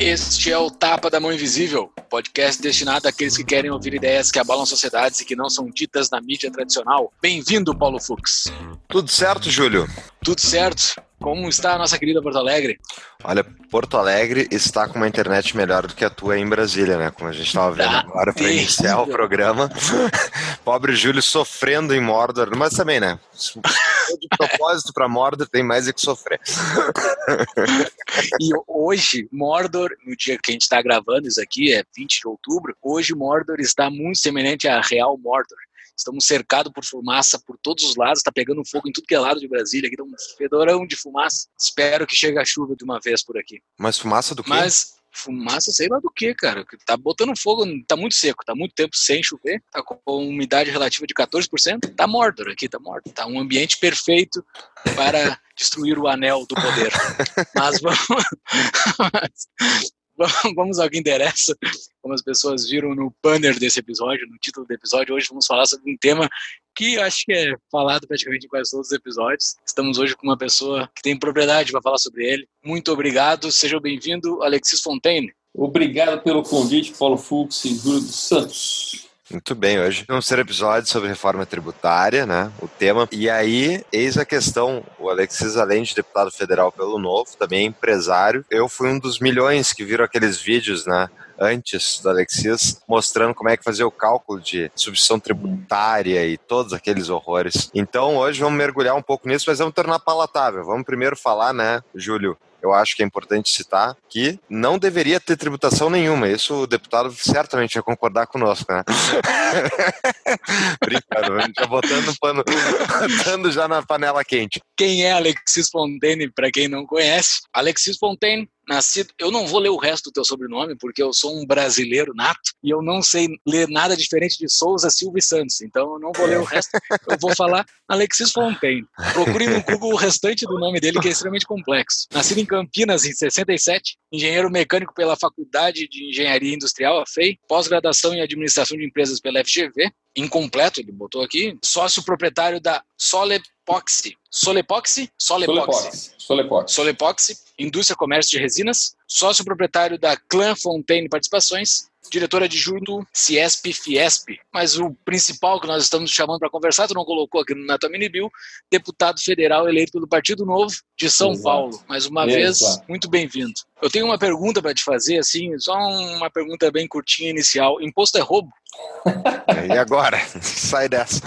Este é o Tapa da Mão Invisível, podcast destinado àqueles que querem ouvir ideias que abalam sociedades e que não são ditas na mídia tradicional. Bem-vindo, Paulo Fux. Tudo certo, Júlio? Tudo certo. Como está a nossa querida Porto Alegre? Olha, Porto Alegre está com uma internet melhor do que a tua em Brasília, né? Como a gente estava vendo tá agora para iniciar o programa. Pobre Júlio sofrendo em Mordor, mas também, né? De propósito para Mordor tem mais é que sofrer. e hoje, Mordor, no dia que a gente está gravando isso aqui, é 20 de outubro, hoje Mordor está muito semelhante a Real Mordor. Estamos cercados por fumaça por todos os lados, está pegando fogo em tudo que é lado de Brasília, aqui tá um fedorão de fumaça. Espero que chegue a chuva de uma vez por aqui. Mas fumaça do quê? Mas fumaça, sei lá do que, cara. Tá botando fogo, tá muito seco, tá muito tempo sem chover, tá com umidade relativa de 14%, tá morto aqui, tá morto. Tá um ambiente perfeito para destruir o anel do poder. Mas vamos. vamos ao que interessa. Como as pessoas viram no banner desse episódio, no título do episódio, hoje vamos falar sobre um tema que acho que é falado praticamente em quase todos os episódios. Estamos hoje com uma pessoa que tem propriedade para falar sobre ele. Muito obrigado, seja bem-vindo, Alexis Fontaine. Obrigado pelo convite, Paulo Fux e Júlio dos Santos. Muito bem, hoje vamos ter episódio sobre reforma tributária, né? O tema. E aí, eis a questão: o Alexis, além de deputado federal pelo Novo, também é empresário. Eu fui um dos milhões que viram aqueles vídeos, né? antes do Alexis, mostrando como é que fazia o cálculo de substituição tributária e todos aqueles horrores. Então, hoje vamos mergulhar um pouco nisso, mas vamos tornar palatável. Vamos primeiro falar, né, Júlio, eu acho que é importante citar que não deveria ter tributação nenhuma. Isso o deputado certamente vai concordar conosco, né? Brincando, já botando pano, botando já na panela quente. Quem é Alexis Fontaine, para quem não conhece? Alexis Fontaine nascido. Eu não vou ler o resto do teu sobrenome, porque eu sou um brasileiro nato e eu não sei ler nada diferente de Souza, Silva e Santos. Então eu não vou ler o resto. Eu vou falar Alexis Fontaine. Procure no Google o restante do nome dele, que é extremamente complexo. Nascido em Campinas em 67, engenheiro mecânico pela Faculdade de Engenharia Industrial, a FEI, pós-graduação em Administração de Empresas pela FGV, incompleto, ele botou aqui, sócio proprietário da Solepoxy. Solepoxy? Solepoxy. Solepoxy. Solepoxy, Indústria Comércio de Resinas, sócio proprietário da Clan Fontaine Participações, diretora adjunto Ciesp Fiesp. Mas o principal que nós estamos chamando para conversar, tu não colocou aqui na tua mini bill, deputado federal eleito pelo Partido Novo de São Exato. Paulo. Mais uma Exato. vez, muito bem-vindo. Eu tenho uma pergunta para te fazer, assim, só uma pergunta bem curtinha inicial. Imposto é roubo? E agora? Sai dessa.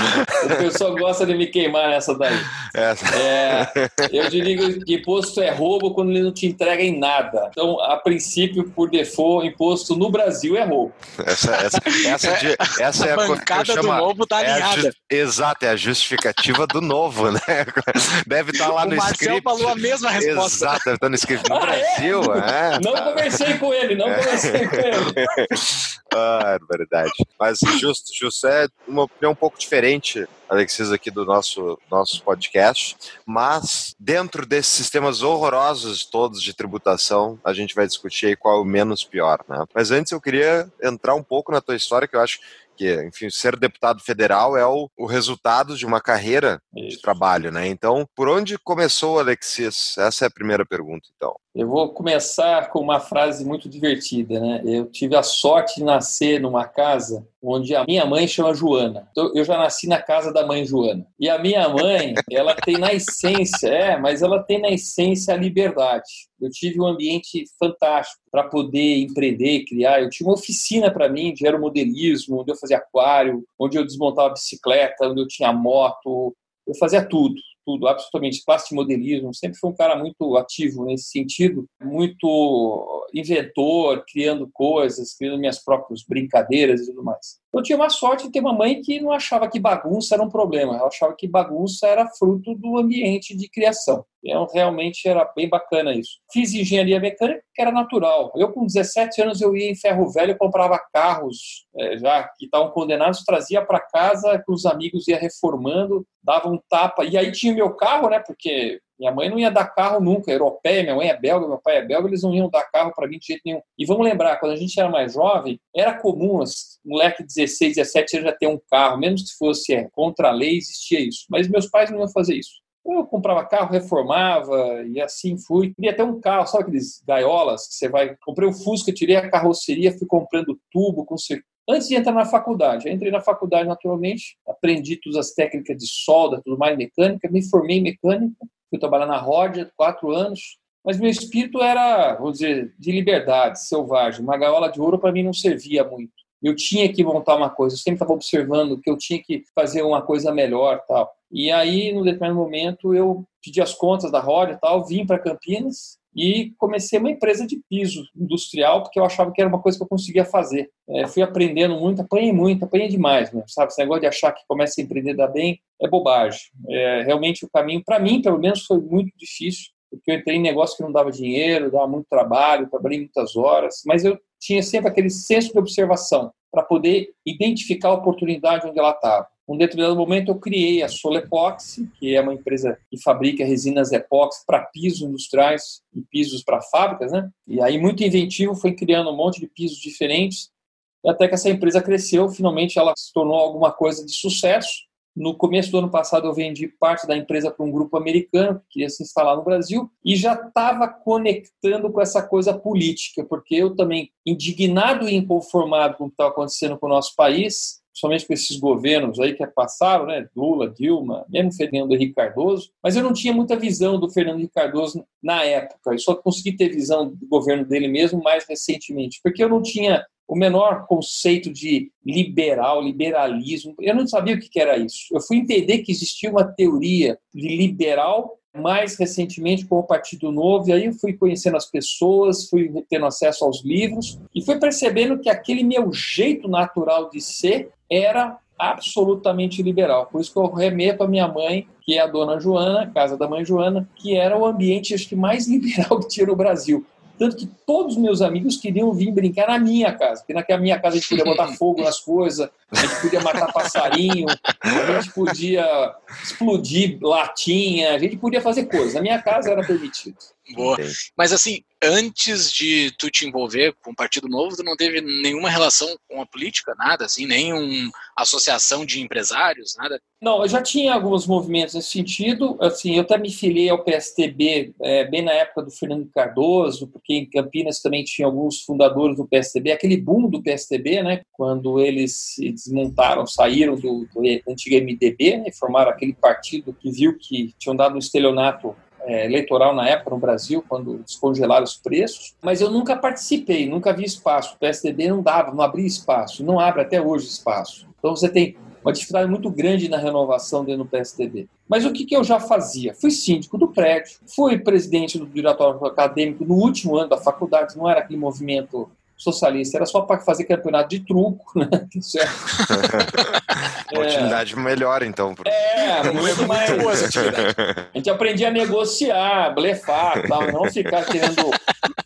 O pessoal gosta de me queimar nessa daí. Essa. É, eu digo que imposto é roubo quando ele não te entrega em nada. Então, a princípio, por default, imposto no Brasil é roubo. Essa, essa, essa, de, essa é a bancada do novo tá é alinhada. exato, é a justificativa do novo, né? Deve estar tá lá o no Marcel script. O Marcel falou a mesma resposta. Exato, deve estar tá no script no ah, Brasil. É? É, não tá. conversei com ele, não conversei com ele. ah, verdade. Mas justo, justo. É uma opinião um pouco diferente, Alexis, aqui do nosso, nosso podcast. Mas, dentro desses sistemas horrorosos todos de tributação, a gente vai discutir aí qual é o menos pior, né? Mas antes eu queria entrar um pouco na tua história, que eu acho que, enfim, ser deputado federal é o, o resultado de uma carreira Isso. de trabalho, né? Então, por onde começou, Alexis? Essa é a primeira pergunta, então. Eu vou começar com uma frase muito divertida, né? Eu tive a sorte de nascer numa casa onde a minha mãe chama Joana. Então, eu já nasci na casa da mãe Joana. E a minha mãe, ela tem na essência, é, mas ela tem na essência a liberdade. Eu tive um ambiente fantástico para poder empreender, criar. Eu tinha uma oficina para mim de aeromodelismo, onde eu fazia aquário, onde eu desmontava bicicleta, onde eu tinha moto, eu fazia tudo. Tudo, absolutamente. Plastimodelismo, sempre foi um cara muito ativo nesse sentido, muito inventor, criando coisas, criando minhas próprias brincadeiras e tudo mais. Eu tinha uma sorte de ter uma mãe que não achava que bagunça era um problema, ela achava que bagunça era fruto do ambiente de criação. Então, realmente era bem bacana isso. Fiz engenharia mecânica, que era natural. Eu, com 17 anos, eu ia em ferro velho, comprava carros é, já que estavam condenados, trazia para casa, com os amigos ia reformando, dava um tapa. E aí tinha meu carro, né? Porque minha mãe não ia dar carro nunca, europeia, minha mãe é belga, meu pai é belga, eles não iam dar carro para mim de jeito nenhum. E vamos lembrar, quando a gente era mais jovem, era comum, moleque de 16, 17 anos já ter um carro, mesmo que fosse é, contra a lei, existia isso. Mas meus pais não iam fazer isso. Eu comprava carro, reformava e assim fui. Queria ter um carro, sabe aqueles gaiolas que você vai. Comprei um Fusca, tirei a carroceria, fui comprando tubo com Antes de entrar na faculdade, eu entrei na faculdade naturalmente, aprendi todas as técnicas de solda, tudo mais mecânica, me formei em mecânica, fui trabalhar na Rodia, quatro anos, mas meu espírito era, vou dizer, de liberdade, selvagem. Uma gaiola de ouro para mim não servia muito. Eu tinha que montar uma coisa, eu sempre estava observando que eu tinha que fazer uma coisa melhor, tal. E aí, no determinado momento, eu pedi as contas da Rodia, tal, vim para Campinas e comecei uma empresa de piso industrial porque eu achava que era uma coisa que eu conseguia fazer. É, fui aprendendo muito, apanhei muito, apanhei demais, né? sabe? Esse negócio de achar que começa a empreender dar bem é bobagem. É, realmente o caminho, para mim, pelo menos, foi muito difícil, porque eu entrei em negócio que não dava dinheiro, dava muito trabalho, trabalhei muitas horas, mas eu tinha sempre aquele senso de observação para poder identificar a oportunidade onde ela estava. Um determinado momento eu criei a Solepoxy, que é uma empresa que fabrica resinas epóxi para pisos industriais e pisos para fábricas, né? E aí muito inventivo foi criando um monte de pisos diferentes, até que essa empresa cresceu, finalmente ela se tornou alguma coisa de sucesso. No começo do ano passado eu vendi parte da empresa para um grupo americano que queria se instalar no Brasil e já estava conectando com essa coisa política, porque eu também, indignado e inconformado com o que estava acontecendo com o nosso país, somente com esses governos aí que passaram, né, Lula, Dilma, mesmo Fernando Henrique Cardoso, mas eu não tinha muita visão do Fernando Henrique Cardoso na época, eu só consegui ter visão do governo dele mesmo mais recentemente, porque eu não tinha o menor conceito de liberal, liberalismo, eu não sabia o que era isso. Eu fui entender que existia uma teoria de liberal mais recentemente com o Partido Novo, e aí eu fui conhecendo as pessoas, fui tendo acesso aos livros e fui percebendo que aquele meu jeito natural de ser era absolutamente liberal. Por isso que eu remeto a minha mãe, que é a dona Joana, casa da mãe Joana, que era o ambiente acho que mais liberal que tinha no Brasil. Tanto que todos os meus amigos queriam vir brincar na minha casa, porque naquela minha casa a gente podia botar fogo nas coisas, a gente podia matar passarinho, a gente podia explodir latinha, a gente podia fazer coisas. Na minha casa era permitido. Boa. Mas assim, antes de tu te envolver com o Partido Novo, tu não teve nenhuma relação com a política, nada, assim, nenhuma associação de empresários, nada? Não, eu já tinha alguns movimentos nesse sentido. Assim, eu até me filiei ao PSTB é, bem na época do Fernando Cardoso, porque em Campinas também tinha alguns fundadores do PSTB, aquele boom do PSTB, né? Quando eles se desmontaram, saíram do, do antigo MDB, né, formaram aquele partido que viu que tinham dado um estelionato é, eleitoral na época no Brasil, quando descongelaram os preços, mas eu nunca participei, nunca vi espaço. O PSDB não dava, não abria espaço, não abre até hoje espaço. Então você tem uma dificuldade muito grande na renovação dentro do PSDB. Mas o que, que eu já fazia? Fui síndico do prédio, fui presidente do diretório acadêmico no último ano da faculdade, não era aquele movimento socialista, era só para fazer campeonato de truco, né? Certo? Oportunidade é. melhor, então. Pro... É, muito mais. a gente aprendia a negociar, blefar tal, não ficar querendo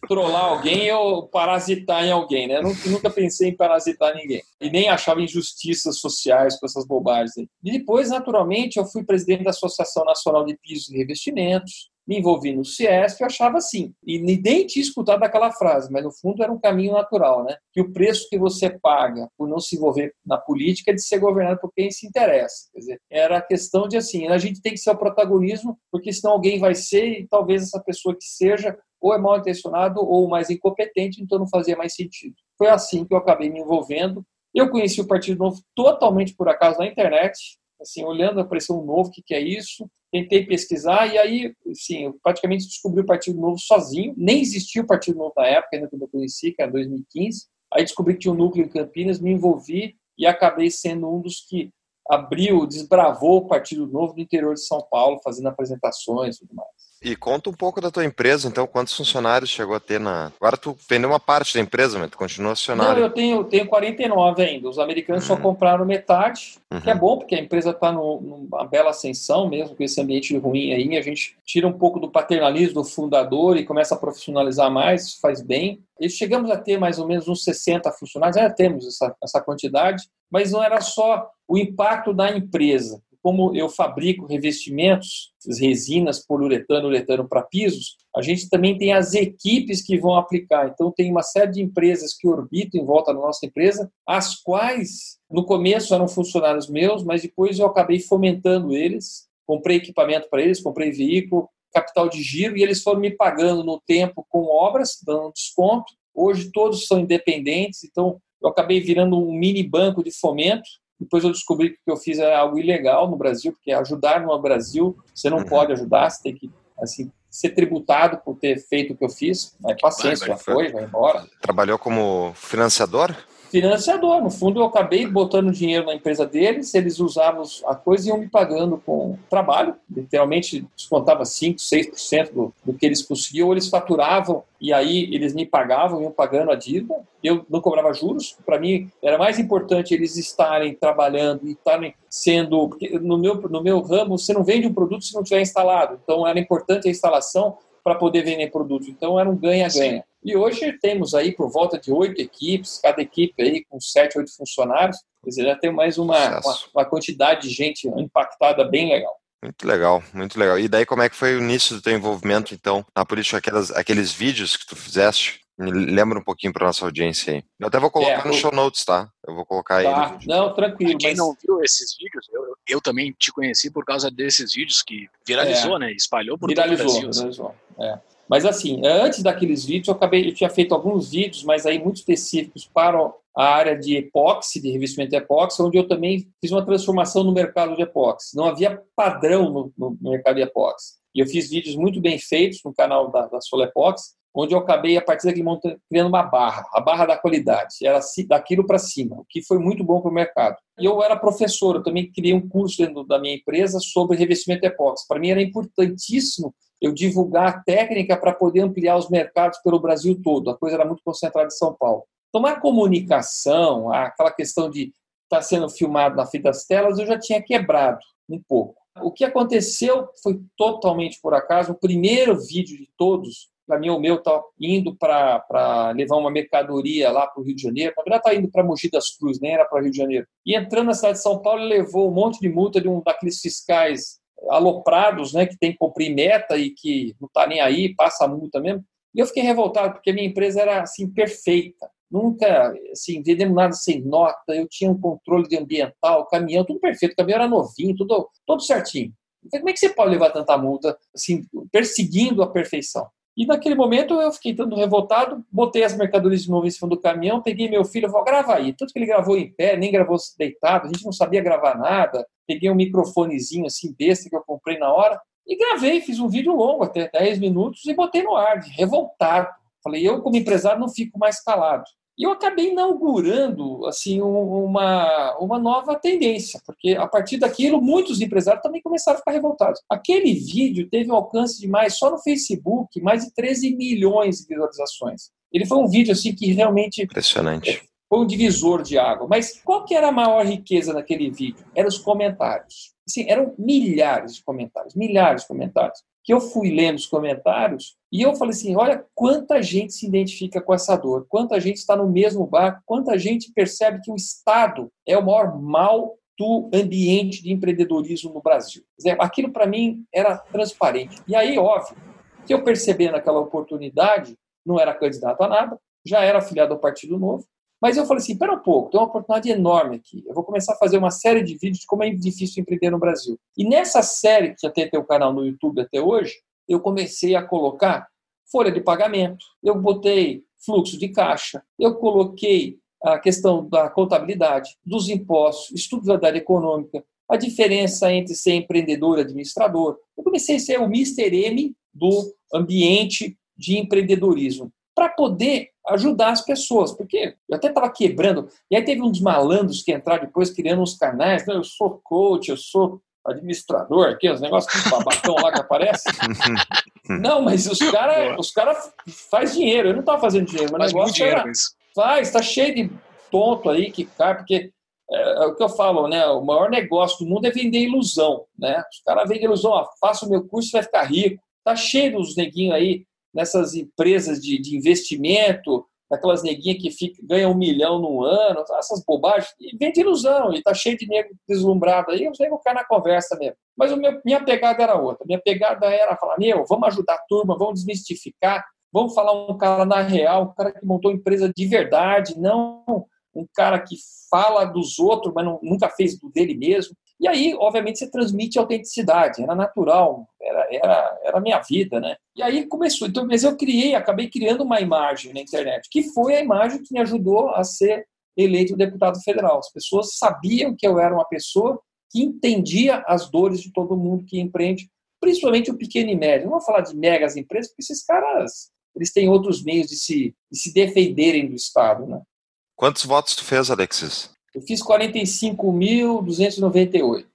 trollar alguém ou parasitar em alguém, né? Eu nunca pensei em parasitar ninguém. E nem achava injustiças sociais com essas bobagens. E depois, naturalmente, eu fui presidente da Associação Nacional de Pisos e Revestimentos, me envolvi no CIESP e achava assim. E nem tinha escutado aquela frase, mas no fundo era um caminho natural, né? Que o preço que você paga por não se envolver na política é de ser governado por quem se interessa. Quer dizer, era a questão de assim, a gente tem que ser o protagonismo, porque senão alguém vai ser e talvez essa pessoa que seja ou é mal intencionado ou mais incompetente, então não fazia mais sentido. Foi assim que eu acabei me envolvendo. Eu conheci o Partido Novo totalmente por acaso na internet, assim, olhando, apareceu um novo, o que, que é isso? Tentei pesquisar e aí, sim, eu praticamente descobri o Partido Novo sozinho. Nem existia o Partido Novo na época, ainda quando eu conheci, que era 2015. Aí descobri que tinha um núcleo em Campinas, me envolvi e acabei sendo um dos que abriu, desbravou o Partido Novo no interior de São Paulo, fazendo apresentações e tudo mais. E conta um pouco da tua empresa, então, quantos funcionários chegou a ter na. Agora tu vendeu uma parte da empresa, mas tu continua acionário. Não, eu tenho, tenho 49 ainda. Os americanos uhum. só compraram metade, uhum. que é bom, porque a empresa está numa bela ascensão, mesmo com esse ambiente ruim aí. A gente tira um pouco do paternalismo do fundador e começa a profissionalizar mais, faz bem. E chegamos a ter mais ou menos uns 60 funcionários, já temos essa, essa quantidade, mas não era só o impacto da empresa como eu fabrico revestimentos, resinas, poliuretano, uretano para pisos, a gente também tem as equipes que vão aplicar. Então, tem uma série de empresas que orbitam em volta da nossa empresa, as quais, no começo, eram funcionários meus, mas depois eu acabei fomentando eles, comprei equipamento para eles, comprei veículo, capital de giro, e eles foram me pagando no tempo com obras, dando desconto. Hoje, todos são independentes, então eu acabei virando um mini banco de fomento, depois eu descobri que o que eu fiz era algo ilegal no Brasil, porque ajudar no Brasil, você não uhum. pode ajudar, você tem que assim, ser tributado por ter feito o que eu fiz. Mas paciência, vai, vai, já foi, vai embora. Trabalhou como financiador? Financiador. No fundo, eu acabei botando dinheiro na empresa deles, eles usavam a coisa e iam me pagando com trabalho. Literalmente, descontava 5%, 6% do, do que eles conseguiam, eles faturavam e aí eles me pagavam, iam pagando a dívida. Eu não cobrava juros. Para mim, era mais importante eles estarem trabalhando e estarem sendo. No meu, no meu ramo, você não vende um produto se não tiver instalado. Então, era importante a instalação para poder vender produto. Então era um ganha-ganha. E hoje temos aí por volta de oito equipes, cada equipe aí com sete, oito funcionários. Quer dizer, já tem mais uma, uma, uma, quantidade de gente impactada bem legal. Muito legal, muito legal. E daí como é que foi o início do teu envolvimento, então, na política, aquelas, aqueles vídeos que tu fizeste? Lembra um pouquinho para nossa audiência aí. Eu até vou colocar é, no show notes, tá? Eu vou colocar tá. aí. Não, tranquilo. Quem mas... não viu esses vídeos, eu, eu, também te conheci por causa desses vídeos que viralizou, é. né? Espalhou por viralizou, todo o Brasil. Viralizou, é. Mas assim, antes daqueles vídeos, eu acabei, eu tinha feito alguns vídeos, mas aí muito específicos para a área de epóxi, de revestimento de epóxi, onde eu também fiz uma transformação no mercado de epóxi. Não havia padrão no, no, mercado de epóxi. E eu fiz vídeos muito bem feitos no canal da, da Solar Epóxi, onde eu acabei, a partir daquele momento, criando uma barra, a barra da qualidade. Era daquilo para cima, o que foi muito bom para o mercado. E eu era professor, eu também criei um curso dentro da minha empresa sobre revestimento epóxi. Para mim era importantíssimo eu divulgar a técnica para poder ampliar os mercados pelo Brasil todo. A coisa era muito concentrada em São Paulo. Então, a comunicação, aquela questão de estar tá sendo filmado na frente das telas, eu já tinha quebrado um pouco. O que aconteceu foi totalmente por acaso. O primeiro vídeo de todos o meu está indo para levar uma mercadoria lá para o Rio de Janeiro. Na verdade, está indo para Mogi das Cruzes, nem era para o Rio de Janeiro. E entrando na cidade de São Paulo, ele levou um monte de multa de um daqueles fiscais aloprados, né, que tem que cumprir meta e que não está nem aí, passa a multa mesmo. E eu fiquei revoltado, porque a minha empresa era assim perfeita. Nunca, assim, vendemos nada sem nota, eu tinha um controle de ambiental, caminhão, tudo perfeito, o caminhão era novinho, tudo, tudo certinho. Então, como é que você pode levar tanta multa, assim, perseguindo a perfeição? E naquele momento eu fiquei tanto revoltado, botei as mercadorias de novo em cima do caminhão, peguei meu filho, vou gravar aí. Tanto que ele gravou em pé, nem gravou deitado, a gente não sabia gravar nada. Peguei um microfonezinho assim, besta que eu comprei na hora, e gravei, fiz um vídeo longo, até 10 minutos, e botei no ar, revoltado. Falei, eu como empresário não fico mais calado. E eu acabei inaugurando assim uma, uma nova tendência, porque a partir daquilo muitos empresários também começaram a ficar revoltados. Aquele vídeo teve um alcance de mais, só no Facebook, mais de 13 milhões de visualizações. Ele foi um vídeo assim que realmente impressionante. Foi um divisor de água. Mas qual que era a maior riqueza naquele vídeo? Eram os comentários. Assim, eram milhares de comentários, milhares de comentários que eu fui lendo os comentários e eu falei assim: olha quanta gente se identifica com essa dor, quanta gente está no mesmo barco, quanta gente percebe que o Estado é o maior mal do ambiente de empreendedorismo no Brasil. Aquilo para mim era transparente. E aí, óbvio, que eu percebi naquela oportunidade, não era candidato a nada, já era afiliado ao Partido Novo, mas eu falei assim, espera um pouco, tem uma oportunidade enorme aqui. Eu vou começar a fazer uma série de vídeos de como é difícil empreender no Brasil. E nessa série, que já tem teu canal no YouTube até hoje, eu comecei a colocar folha de pagamento, eu botei fluxo de caixa, eu coloquei a questão da contabilidade, dos impostos, estudo da área econômica, a diferença entre ser empreendedor e administrador. Eu comecei a ser o Mr. M do ambiente de empreendedorismo para poder ajudar as pessoas, porque eu até estava quebrando. E aí teve uns malandros que entraram depois criando uns canais. Não, eu sou coach, eu sou administrador, aqui, os negócios com babacão lá que aparece. não, mas os caras os cara faz dinheiro. Eu não estava fazendo dinheiro, mas o negócio dinheiro, era, faz, está cheio de tonto aí que cai, porque é, é, o que eu falo, né? O maior negócio do mundo é vender ilusão, né? Os caras vendem ilusão, ó, faça o meu curso e vai ficar rico. Tá cheio dos neguinhos aí nessas empresas de, de investimento, aquelas neguinhas que fica, ganham um milhão no ano, essas bobagens, e vende ilusão, e tá cheio de nego deslumbrado aí, eu sei que na conversa mesmo. Mas o meu, minha pegada era outra. Minha pegada era falar, meu, vamos ajudar a turma, vamos desmistificar, vamos falar um cara na real, um cara que montou empresa de verdade, não um cara que fala dos outros, mas não, nunca fez do dele mesmo. E aí, obviamente, você transmite autenticidade, era natural, era, era, era a minha vida, né? E aí começou. Então, mas eu criei, acabei criando uma imagem na internet, que foi a imagem que me ajudou a ser eleito deputado federal. As pessoas sabiam que eu era uma pessoa que entendia as dores de todo mundo que empreende, principalmente o pequeno e médio. Não vou falar de megas empresas, porque esses caras eles têm outros meios de se, de se defenderem do Estado, né? Quantos votos tu fez, Alexis? Eu fiz 45.298.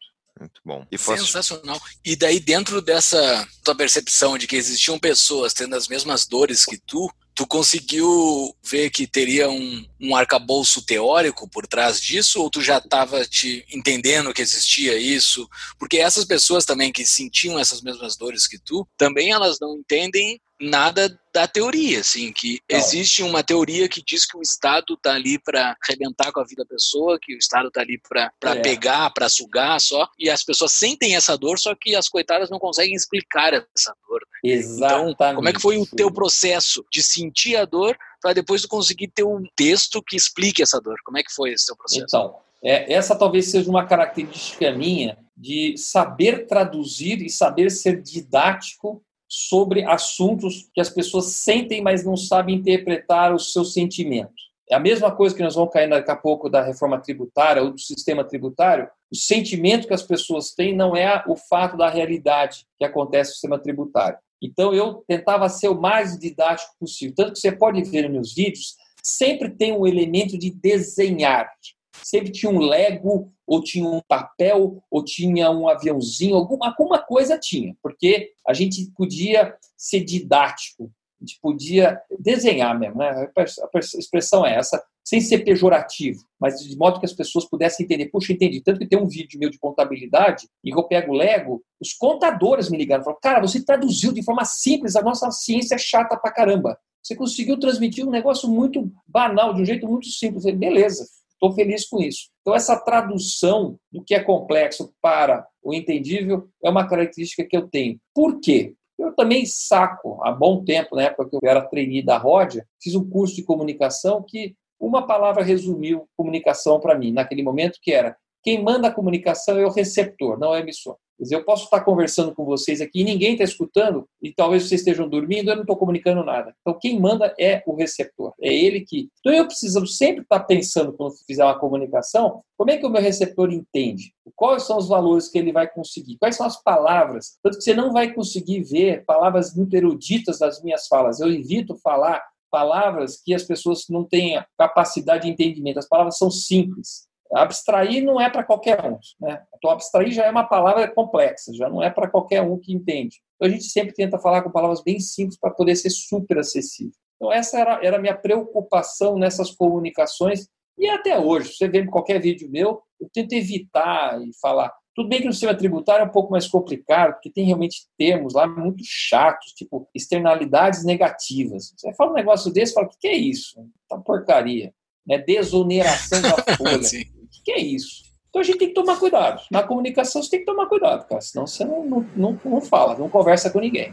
Muito bom. E fosse... Sensacional. E daí, dentro dessa tua percepção de que existiam pessoas tendo as mesmas dores que tu, tu conseguiu ver que teria um, um arcabouço teórico por trás disso, ou tu já estava te entendendo que existia isso? Porque essas pessoas também que sentiam essas mesmas dores que tu, também elas não entendem nada da teoria, assim, que não. existe uma teoria que diz que o Estado está ali para arrebentar com a vida da pessoa, que o Estado está ali para é. pegar, para sugar só, e as pessoas sentem essa dor, só que as coitadas não conseguem explicar essa dor. Né? Exatamente. Então, como é que foi o teu processo de sentir a dor para depois tu conseguir ter um texto que explique essa dor? Como é que foi esse teu processo? Então, é, essa talvez seja uma característica minha de saber traduzir e saber ser didático sobre assuntos que as pessoas sentem, mas não sabem interpretar os seus sentimentos. É a mesma coisa que nós vamos cair daqui a pouco da reforma tributária ou do sistema tributário. O sentimento que as pessoas têm não é o fato da realidade que acontece no sistema tributário. Então eu tentava ser o mais didático possível. Tanto que você pode ver nos meus vídeos, sempre tem um elemento de desenhar sempre tinha um Lego, ou tinha um papel, ou tinha um aviãozinho, alguma, alguma coisa tinha, porque a gente podia ser didático, a gente podia desenhar mesmo, né? a expressão é essa, sem ser pejorativo, mas de modo que as pessoas pudessem entender. Puxa, entendi. Tanto que tem um vídeo meu de contabilidade, e eu pego o Lego, os contadores me ligaram e falaram: Cara, você traduziu de forma simples, a nossa ciência é chata pra caramba. Você conseguiu transmitir um negócio muito banal, de um jeito muito simples. Eu falei, beleza, Estou feliz com isso. Então, essa tradução do que é complexo para o entendível é uma característica que eu tenho. Por quê? Eu também saco, há bom tempo, na época que eu era trainee da Rodia, fiz um curso de comunicação que uma palavra resumiu comunicação para mim, naquele momento, que era quem manda a comunicação é o receptor, não é o emissor. Quer dizer, eu posso estar conversando com vocês aqui e ninguém está escutando, e talvez vocês estejam dormindo, eu não estou comunicando nada. Então, quem manda é o receptor, é ele que. Então, eu preciso sempre estar pensando, quando fizer uma comunicação, como é que o meu receptor entende? Quais são os valores que ele vai conseguir? Quais são as palavras? Tanto que você não vai conseguir ver palavras muito eruditas das minhas falas. Eu evito falar palavras que as pessoas não têm capacidade de entendimento. As palavras são simples. Abstrair não é para qualquer um. Né? Então, abstrair já é uma palavra complexa, já não é para qualquer um que entende. Então, a gente sempre tenta falar com palavras bem simples para poder ser super acessível. Então, essa era, era a minha preocupação nessas comunicações. E até hoje, você vê qualquer vídeo meu, eu tento evitar e falar. Tudo bem que no sistema tributário é um pouco mais complicado, porque tem realmente termos lá muito chatos, tipo externalidades negativas. Você fala um negócio desse, fala, o que é isso? Tá porcaria. Né? Desoneração da folha que, é isso? Então a gente tem que tomar cuidado. Na comunicação você tem que tomar cuidado, cara. Senão você não, não, não, não fala, não conversa com ninguém.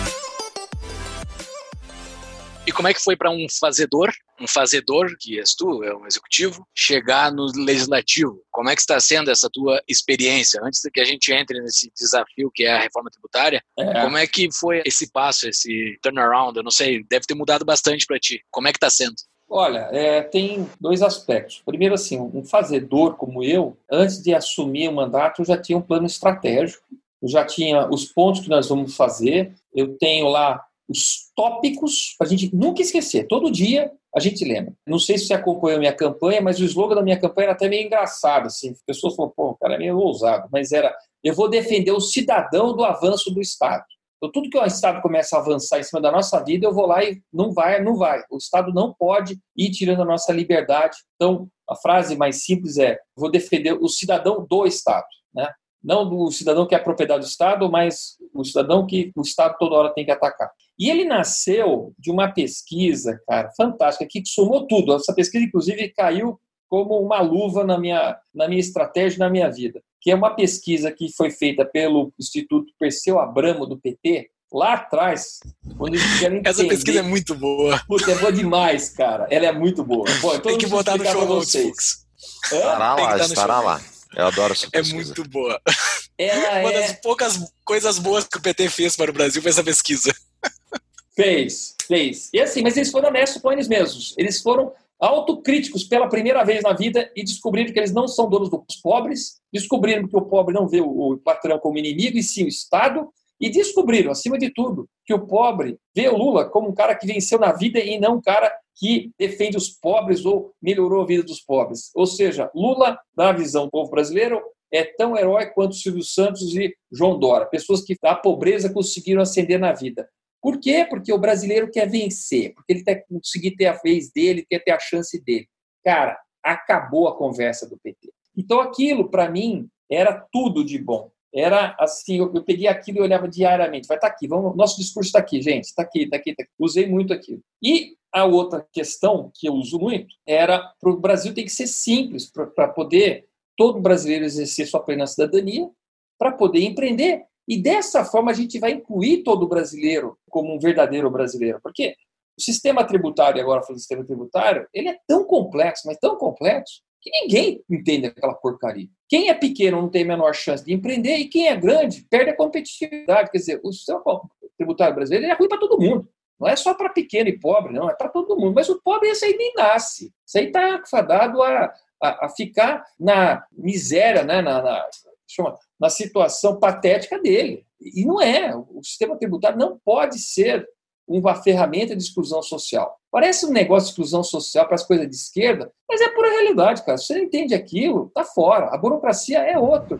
E como é que foi para um fazedor um fazedor, que és tu, é um executivo, chegar no legislativo. Como é que está sendo essa tua experiência? Antes que a gente entre nesse desafio que é a reforma tributária, é. como é que foi esse passo, esse turnaround? Eu não sei, deve ter mudado bastante para ti. Como é que está sendo? Olha, é, tem dois aspectos. Primeiro, assim, um fazedor como eu, antes de assumir o mandato, eu já tinha um plano estratégico, eu já tinha os pontos que nós vamos fazer, eu tenho lá os tópicos para a gente nunca esquecer. Todo dia a gente lembra. Não sei se você acompanhou a minha campanha, mas o slogan da minha campanha era até meio engraçado. Assim. As pessoas falaram, pô, o cara é meio ousado. Mas era, eu vou defender o cidadão do avanço do Estado. Então, tudo que o Estado começa a avançar em cima da nossa vida, eu vou lá e não vai, não vai. O Estado não pode ir tirando a nossa liberdade. Então, a frase mais simples é: vou defender o cidadão do Estado. Né? Não do cidadão que é propriedade do Estado, mas o cidadão que o Estado toda hora tem que atacar. E ele nasceu de uma pesquisa, cara, fantástica, que somou tudo. Essa pesquisa, inclusive, caiu como uma luva na minha, na minha estratégia, na minha vida. Que é uma pesquisa que foi feita pelo Instituto Perseu Abramo, do PT, lá atrás, quando eles querem entender... Essa pesquisa é muito boa. Puta, é boa demais, cara. Ela é muito boa. Bom, então Tem que botar no show vocês. Estará lá, estará lá. Eu adoro essa pesquisa. É muito boa. Ela Uma é... das poucas coisas boas que o PT fez para o Brasil foi essa pesquisa. Fez, fez. E assim, mas eles foram honestos com eles mesmos. Eles foram autocríticos pela primeira vez na vida e descobriram que eles não são donos dos pobres, descobriram que o pobre não vê o patrão como inimigo e sim o Estado, e descobriram, acima de tudo, que o pobre vê o Lula como um cara que venceu na vida e não um cara que defende os pobres ou melhorou a vida dos pobres. Ou seja, Lula, na visão do povo brasileiro, é tão herói quanto Silvio Santos e João Dora, pessoas que da pobreza conseguiram ascender na vida. Por quê? Porque o brasileiro quer vencer, porque ele quer conseguir ter a vez dele, quer ter a chance dele. Cara, acabou a conversa do PT. Então aquilo, para mim, era tudo de bom. Era assim, eu, eu, peguei aquilo e olhava diariamente. Vai estar tá aqui, vamos, nosso discurso está aqui, gente, está aqui, está aqui, tá aqui. Usei muito aquilo. E a outra questão que eu uso muito era para o Brasil tem que ser simples para poder todo brasileiro exercer sua plena cidadania, para poder empreender. E dessa forma a gente vai incluir todo brasileiro como um verdadeiro brasileiro, porque o sistema tributário, agora falando do sistema tributário, ele é tão complexo, mas tão complexo, que ninguém entende aquela porcaria. Quem é pequeno não tem a menor chance de empreender e quem é grande perde a competitividade. Quer dizer, o sistema tributário brasileiro é ruim para todo mundo. Não é só para pequeno e pobre, não, é para todo mundo. Mas o pobre, esse aí nem nasce. Isso aí está fadado a, a, a, ficar na miséria, né? na, na, chama, na situação patética dele. E não é. O sistema tributário não pode ser uma ferramenta de exclusão social. Parece um negócio de exclusão social para as coisas de esquerda, mas é pura realidade, cara. Se você não entende aquilo, tá fora. A burocracia é outro.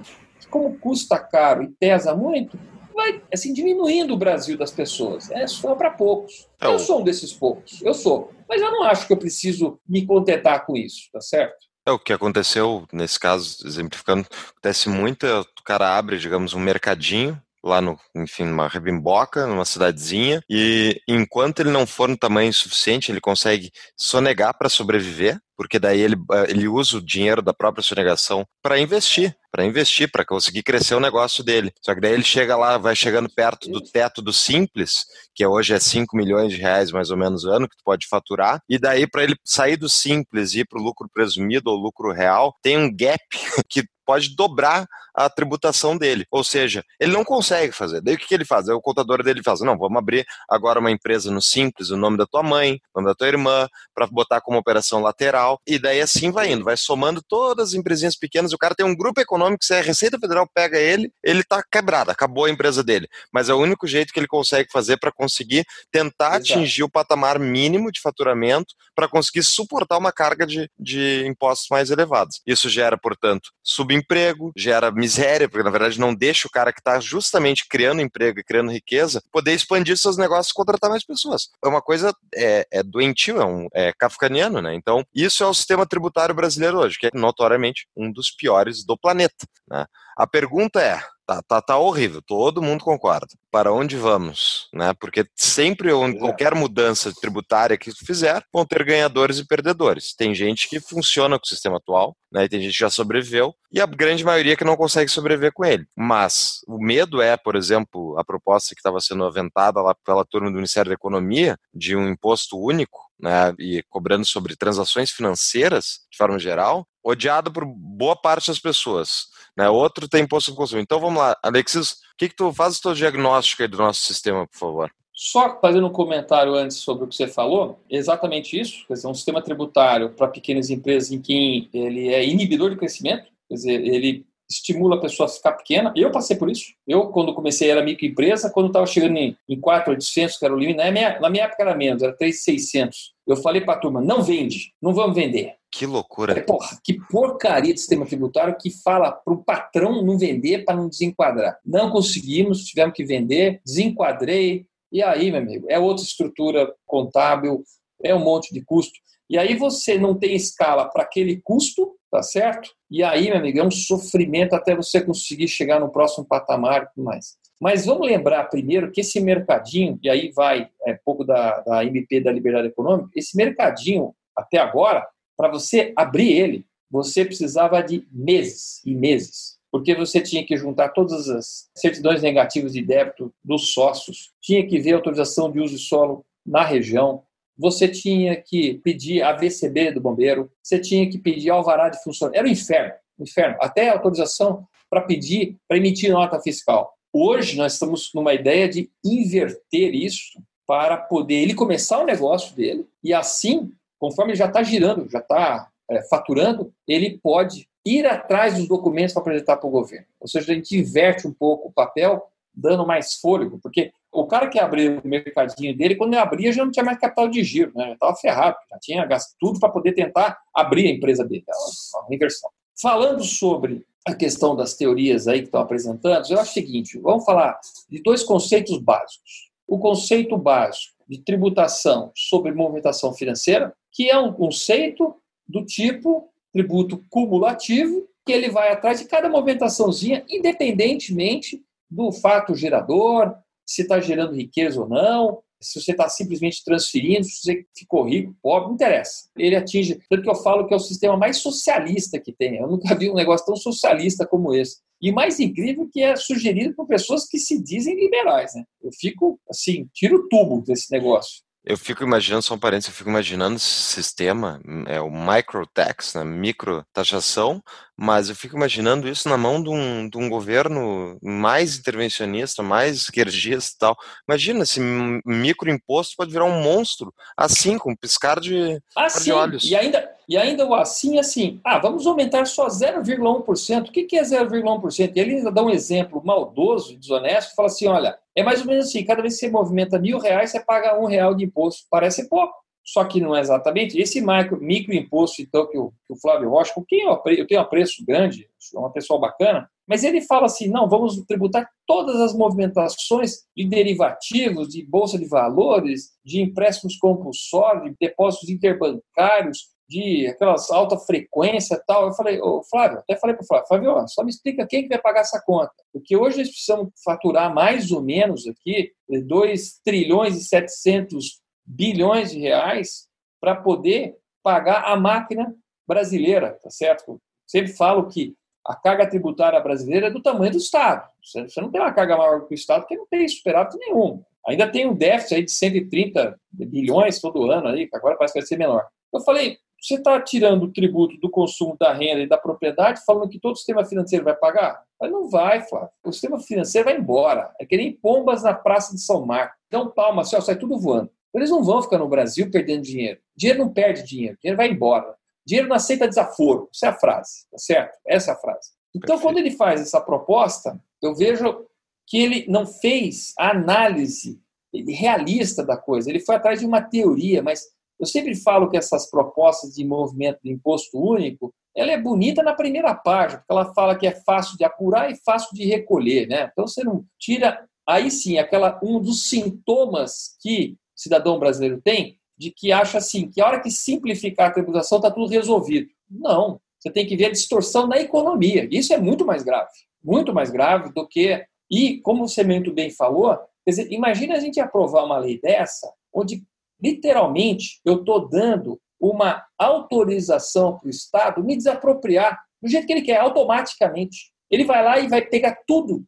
Como custa caro e pesa muito, vai assim diminuindo o Brasil das pessoas. É só para poucos. É eu sou um desses poucos. Eu sou. Mas eu não acho que eu preciso me contentar com isso, tá certo? É o que aconteceu nesse caso, exemplificando, acontece muito, é, o cara abre, digamos, um mercadinho lá no, enfim, numa rebimboca, numa cidadezinha, e enquanto ele não for no tamanho suficiente, ele consegue sonegar para sobreviver, porque daí ele, eh, ele usa o dinheiro da própria sonegação para investir, para investir, para conseguir crescer o negócio dele. Só que daí ele chega lá, vai chegando perto do teto do simples, que hoje é 5 milhões de reais mais ou menos ano que tu pode faturar, e daí para ele sair do simples e ir para o lucro presumido ou lucro real, tem um gap que pode dobrar a tributação dele. Ou seja, ele não consegue fazer. Daí o que, que ele faz? Aí o contador dele faz: não, vamos abrir agora uma empresa no Simples, o nome da tua mãe, o nome da tua irmã, para botar como operação lateral. E daí assim vai indo, vai somando todas as empresinhas pequenas. O cara tem um grupo econômico, se a Receita Federal pega ele, ele tá quebrado, acabou a empresa dele. Mas é o único jeito que ele consegue fazer para conseguir tentar Exato. atingir o patamar mínimo de faturamento para conseguir suportar uma carga de, de impostos mais elevados. Isso gera, portanto, subemprego emprego, gera miséria, porque na verdade não deixa o cara que está justamente criando emprego e criando riqueza poder expandir seus negócios e contratar mais pessoas. É uma coisa é, é doentio, é, um, é kafkaniano, né? Então, isso é o sistema tributário brasileiro hoje, que é notoriamente um dos piores do planeta. Né? A pergunta é: Tá, tá, tá horrível, todo mundo concorda. Para onde vamos? Né? Porque sempre, é. qualquer mudança tributária que fizer, vão ter ganhadores e perdedores. Tem gente que funciona com o sistema atual, né? e tem gente que já sobreviveu, e a grande maioria que não consegue sobreviver com ele. Mas o medo é, por exemplo, a proposta que estava sendo aventada lá pela turma do Ministério da Economia, de um imposto único, né, e cobrando sobre transações financeiras, de forma geral, odiado por boa parte das pessoas. Né? Outro tem imposto de consumo. Então vamos lá, Alexis, o que, que tu faz o teu diagnóstico aí do nosso sistema, por favor? Só fazendo um comentário antes sobre o que você falou, exatamente isso, quer dizer, um sistema tributário para pequenas empresas em que ele é inibidor de crescimento, quer dizer, ele estimula a pessoa a ficar pequena. Eu passei por isso. Eu, quando comecei, era microempresa. Quando estava chegando em, em 4,800, que era o limite, na minha, na minha época era menos, era 3,600. Eu falei para a turma, não vende, não vamos vender. Que loucura. Falei, porra, que porcaria de sistema tributário que fala para o patrão não vender para não desenquadrar. Não conseguimos, tivemos que vender, desenquadrei. E aí, meu amigo, é outra estrutura contábil, é um monte de custo. E aí você não tem escala para aquele custo, tá certo? E aí, meu amigo, é um sofrimento até você conseguir chegar no próximo patamar e tudo mais. Mas vamos lembrar primeiro que esse mercadinho, e aí vai é, pouco da, da MP da Liberdade Econômica, esse mercadinho, até agora, para você abrir ele, você precisava de meses e meses porque você tinha que juntar todas as certidões negativas de débito dos sócios, tinha que ver autorização de uso de solo na região, você tinha que pedir a VCB do bombeiro, você tinha que pedir alvará de funcionamento. Era um inferno, um inferno. Até autorização para pedir, para emitir nota fiscal. Hoje nós estamos numa ideia de inverter isso para poder ele começar o negócio dele e assim, conforme ele já está girando, já está é, faturando, ele pode ir atrás dos documentos para apresentar para o governo. Ou seja, a gente inverte um pouco o papel, dando mais fôlego, porque o cara que abriu o mercadinho dele, quando ele abria, já não tinha mais capital de giro, né? estava ferrado, já tinha gasto tudo para poder tentar abrir a empresa dele. É uma inversão. Falando sobre a questão das teorias aí que estão apresentando, eu acho o seguinte: vamos falar de dois conceitos básicos. O conceito básico de tributação sobre movimentação financeira, que é um conceito do tipo tributo cumulativo, que ele vai atrás de cada movimentaçãozinha, independentemente do fato gerador, se está gerando riqueza ou não, se você está simplesmente transferindo, se você ficou rico, pobre, não interessa. Ele atinge, tanto que eu falo que é o sistema mais socialista que tem. Eu nunca vi um negócio tão socialista como esse. E mais incrível que é sugerido por pessoas que se dizem liberais. Né? Eu fico, assim, tiro o tubo desse negócio. Eu fico imaginando, só um parênteses, eu fico imaginando esse sistema, é o microtax, né, microtaxação, mas eu fico imaginando isso na mão de um, de um governo mais intervencionista, mais esquerdista e tal. Imagina, esse microimposto pode virar um monstro, assim, com um piscar de, assim, de olhos. E ainda, e ainda o assim, assim, ah, vamos aumentar só 0,1%. O que, que é 0,1%? E ele ainda dá um exemplo maldoso desonesto, fala assim, olha, é mais ou menos assim, cada vez que você movimenta mil reais, você paga um real de imposto. Parece pouco. Só que não é exatamente. Esse micro, microimposto, então, que o, que o Flávio Rocha, com quem eu, eu tenho apreço grande, é uma pessoa bacana, mas ele fala assim: não, vamos tributar todas as movimentações de derivativos, de bolsa de valores, de empréstimos compulsórios, de depósitos interbancários, de aquelas alta frequência e tal. Eu falei, ô Flávio, até falei para o Flávio, Flávio, ó, só me explica quem que vai pagar essa conta. Porque hoje nós precisamos faturar mais ou menos aqui 2 trilhões e 700 bilhões de reais para poder pagar a máquina brasileira, tá certo? Sempre falo que a carga tributária brasileira é do tamanho do Estado. Você não tem uma carga maior que o Estado, porque não tem superávit nenhum. Ainda tem um déficit aí de 130 bilhões todo ano, aí, agora parece que vai ser menor. Eu falei, você está tirando o tributo do consumo da renda e da propriedade, falando que todo o sistema financeiro vai pagar? Mas não vai, Flávio. O sistema financeiro vai embora. É que nem pombas na Praça de São Marcos. Dão palma, assim, ó, sai tudo voando. Eles não vão ficar no Brasil perdendo dinheiro. Dinheiro não perde dinheiro, dinheiro vai embora. Dinheiro não aceita desaforo. Essa é a frase, tá certo? Essa é a frase. Então, Perfeito. quando ele faz essa proposta, eu vejo que ele não fez a análise realista da coisa. Ele foi atrás de uma teoria, mas eu sempre falo que essas propostas de movimento de imposto único, ela é bonita na primeira página, porque ela fala que é fácil de apurar e fácil de recolher, né? Então você não tira aí sim aquela um dos sintomas que cidadão brasileiro tem de que acha assim, que a hora que simplificar a tributação está tudo resolvido. Não, você tem que ver a distorção na economia. Isso é muito mais grave, muito mais grave do que. E, como você muito bem falou, quer dizer, imagina a gente aprovar uma lei dessa, onde literalmente eu estou dando uma autorização para o Estado me desapropriar do jeito que ele quer, automaticamente. Ele vai lá e vai pegar tudo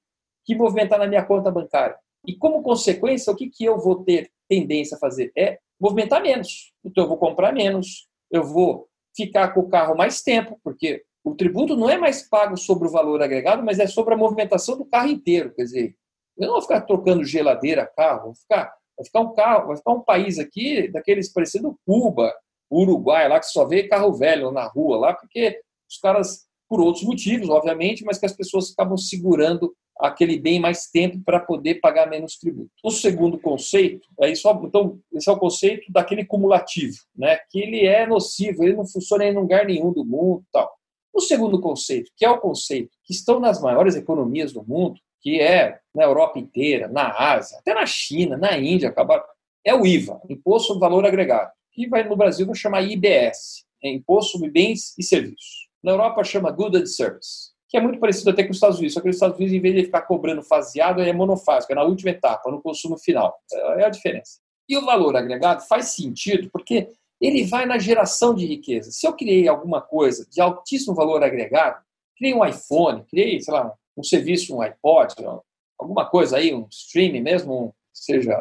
que movimentar na minha conta bancária. E como consequência, o que, que eu vou ter tendência a fazer? É movimentar menos. então eu vou comprar menos, eu vou ficar com o carro mais tempo, porque o tributo não é mais pago sobre o valor agregado, mas é sobre a movimentação do carro inteiro. Quer dizer, eu não vou ficar trocando geladeira, carro, vou ficar, vai ficar um carro, vai ficar um país aqui daqueles parecendo Cuba, Uruguai, lá que só vê carro velho na rua lá, porque os caras, por outros motivos, obviamente, mas que as pessoas acabam segurando aquele bem mais tempo para poder pagar menos tributo. O segundo conceito, é só, então, esse é o conceito daquele cumulativo, né? que ele é nocivo, ele não funciona em lugar nenhum do mundo tal. O segundo conceito, que é o conceito que estão nas maiores economias do mundo, que é na Europa inteira, na Ásia, até na China, na Índia, é o IVA, Imposto sobre Valor Agregado, que vai no Brasil vai chamar IBS, é Imposto sobre Bens e Serviços. Na Europa chama Good and Service, que é muito parecido até com os Estados Unidos, só que os Estados Unidos, em vez de ficar cobrando faseado, é monofásico, é na última etapa, no consumo final. É a diferença. E o valor agregado faz sentido porque ele vai na geração de riqueza. Se eu criei alguma coisa de altíssimo valor agregado, criei um iPhone, criei, sei lá, um serviço, um iPod, alguma coisa aí, um streaming mesmo, um, seja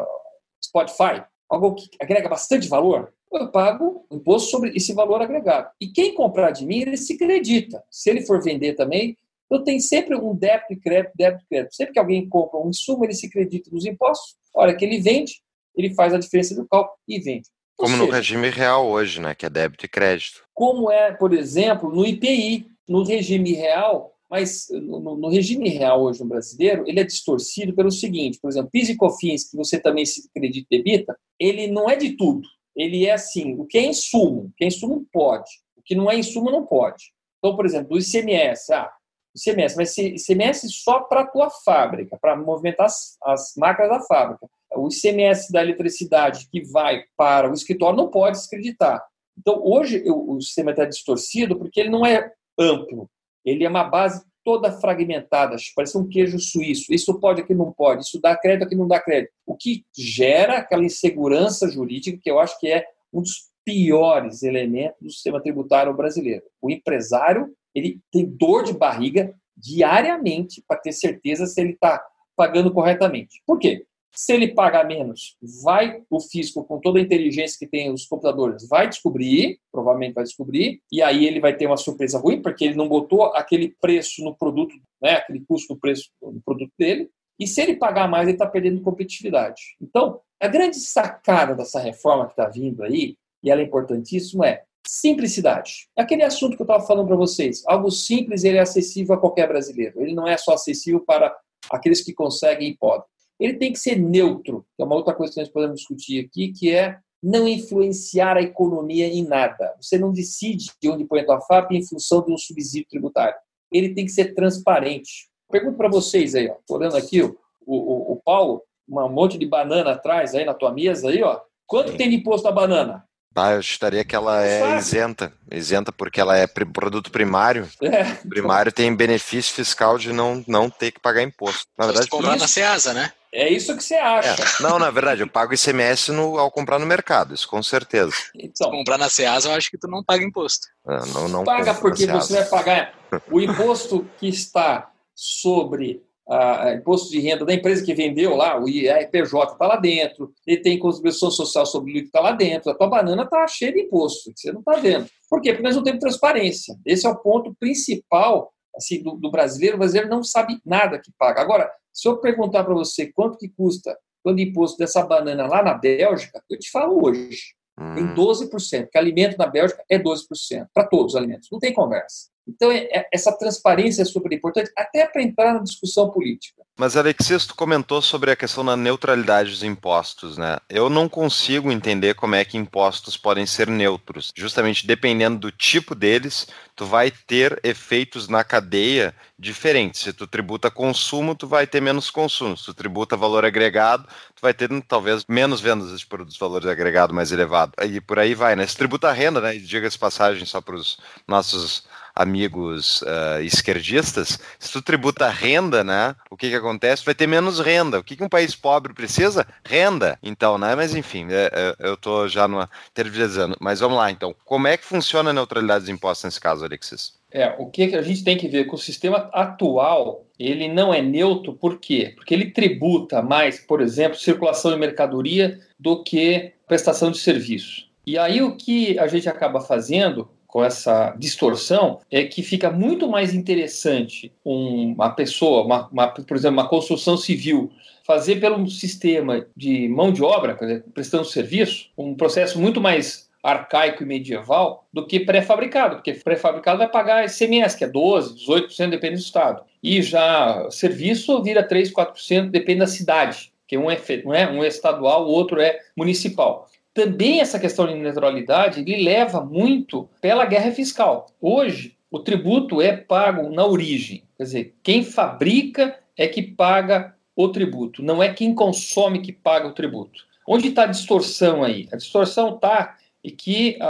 Spotify, algo que agrega bastante valor, eu pago imposto sobre esse valor agregado. E quem comprar de mim, ele se acredita. Se ele for vender também, eu tenho sempre um débito e crédito, débito e crédito. Sempre que alguém compra um insumo, ele se acredita nos impostos. A hora que ele vende, ele faz a diferença do cálculo e vende. Como seja, no regime real hoje, né? Que é débito e crédito. Como é, por exemplo, no IPI. No regime real, mas no, no, regime real hoje no brasileiro, ele é distorcido pelo seguinte, por exemplo, PIS e COFINS, que você também se acredita debita, ele não é de tudo. Ele é assim, o que é insumo, o que é insumo pode, o que não é insumo não pode. Então, por exemplo, o ICMS, ah, ICMS, mas ICMS só para a tua fábrica, para movimentar as, as máquinas da fábrica o ICMS da eletricidade que vai para o escritório não pode descreditar. Então, hoje o sistema está distorcido porque ele não é amplo, ele é uma base toda fragmentada, parece um queijo suíço. Isso pode, aqui não pode, isso dá crédito, aqui não dá crédito. O que gera aquela insegurança jurídica que eu acho que é um dos piores elementos do sistema tributário brasileiro. O empresário ele tem dor de barriga diariamente para ter certeza se ele está pagando corretamente. Por quê? Se ele pagar menos, vai o fisco, com toda a inteligência que tem os computadores, vai descobrir, provavelmente vai descobrir, e aí ele vai ter uma surpresa ruim, porque ele não botou aquele preço no produto, né, aquele custo do preço no produto dele, e se ele pagar mais, ele está perdendo competitividade. Então, a grande sacada dessa reforma que está vindo aí, e ela é importantíssima, é simplicidade. Aquele assunto que eu estava falando para vocês, algo simples ele é acessível a qualquer brasileiro. Ele não é só acessível para aqueles que conseguem e podem ele tem que ser neutro, que é uma outra coisa que nós podemos discutir aqui, que é não influenciar a economia em nada. Você não decide de onde põe a tua FAP em função de um subsídio tributário. Ele tem que ser transparente. Pergunto para vocês aí, ó, tô olhando aqui o, o, o Paulo, um monte de banana atrás aí na tua mesa aí, ó. Quanto Sim. tem de imposto a banana? Ah, eu chutaria que ela é Fácil. isenta. Isenta porque ela é produto primário. É. Primário tem benefício fiscal de não, não ter que pagar imposto. Na verdade, comprar na Ceasa, né? É isso que você acha. É. Não, na verdade, eu pago ICMS no, ao comprar no mercado, isso com certeza. Então, Se comprar na Ceasa, eu acho que tu não paga imposto. É, não, não paga porque você vai pagar o imposto que está sobre a, imposto de renda da empresa que vendeu lá, o IRPJ está lá dentro, ele tem contribuição social sobre o líquido está lá dentro, a tua banana está cheia de imposto, você não está vendo. Por quê? Porque nós não temos transparência. Esse é o ponto principal assim, do, do brasileiro. O brasileiro não sabe nada que paga. Agora, se eu perguntar para você quanto que custa o imposto dessa banana lá na Bélgica, eu te falo hoje. Tem 12%, hum. porque alimento na Bélgica é 12%, para todos os alimentos, não tem conversa. Então, é, é, essa transparência é super importante, até para entrar na discussão política. Mas, Alexis, tu comentou sobre a questão da neutralidade dos impostos, né? Eu não consigo entender como é que impostos podem ser neutros. Justamente dependendo do tipo deles, tu vai ter efeitos na cadeia diferentes. Se tu tributa consumo, tu vai ter menos consumo. Se tu tributa valor agregado, tu vai ter talvez menos vendas de produtos valor agregado mais elevado. E por aí vai, né? Se tributa renda, né? Diga-se passagem só para os nossos amigos uh, esquerdistas, se tu tributa renda, né, o que que acontece? Vai ter menos renda. O que, que um país pobre precisa? Renda. Então, né, mas enfim, é, é, eu estou já numa tervirizando. Mas vamos lá, então. Como é que funciona a neutralidade dos impostos nesse caso, Alexis? É, o que a gente tem que ver com o sistema atual, ele não é neutro, por quê? Porque ele tributa mais, por exemplo, circulação de mercadoria do que prestação de serviço. E aí o que a gente acaba fazendo com essa distorção é que fica muito mais interessante uma pessoa, uma, uma, por exemplo, uma construção civil, fazer pelo sistema de mão de obra, dizer, prestando serviço, um processo muito mais arcaico e medieval do que pré-fabricado, porque pré-fabricado vai pagar ICMS, que é 12%, 18%, depende do estado. E já serviço vira 3%, 4%, depende da cidade, que um é, não é, um é estadual, o outro é municipal. Também essa questão de neutralidade ele leva muito pela guerra fiscal. Hoje, o tributo é pago na origem, quer dizer, quem fabrica é que paga o tributo, não é quem consome que paga o tributo. Onde está a distorção aí? A distorção está e que a,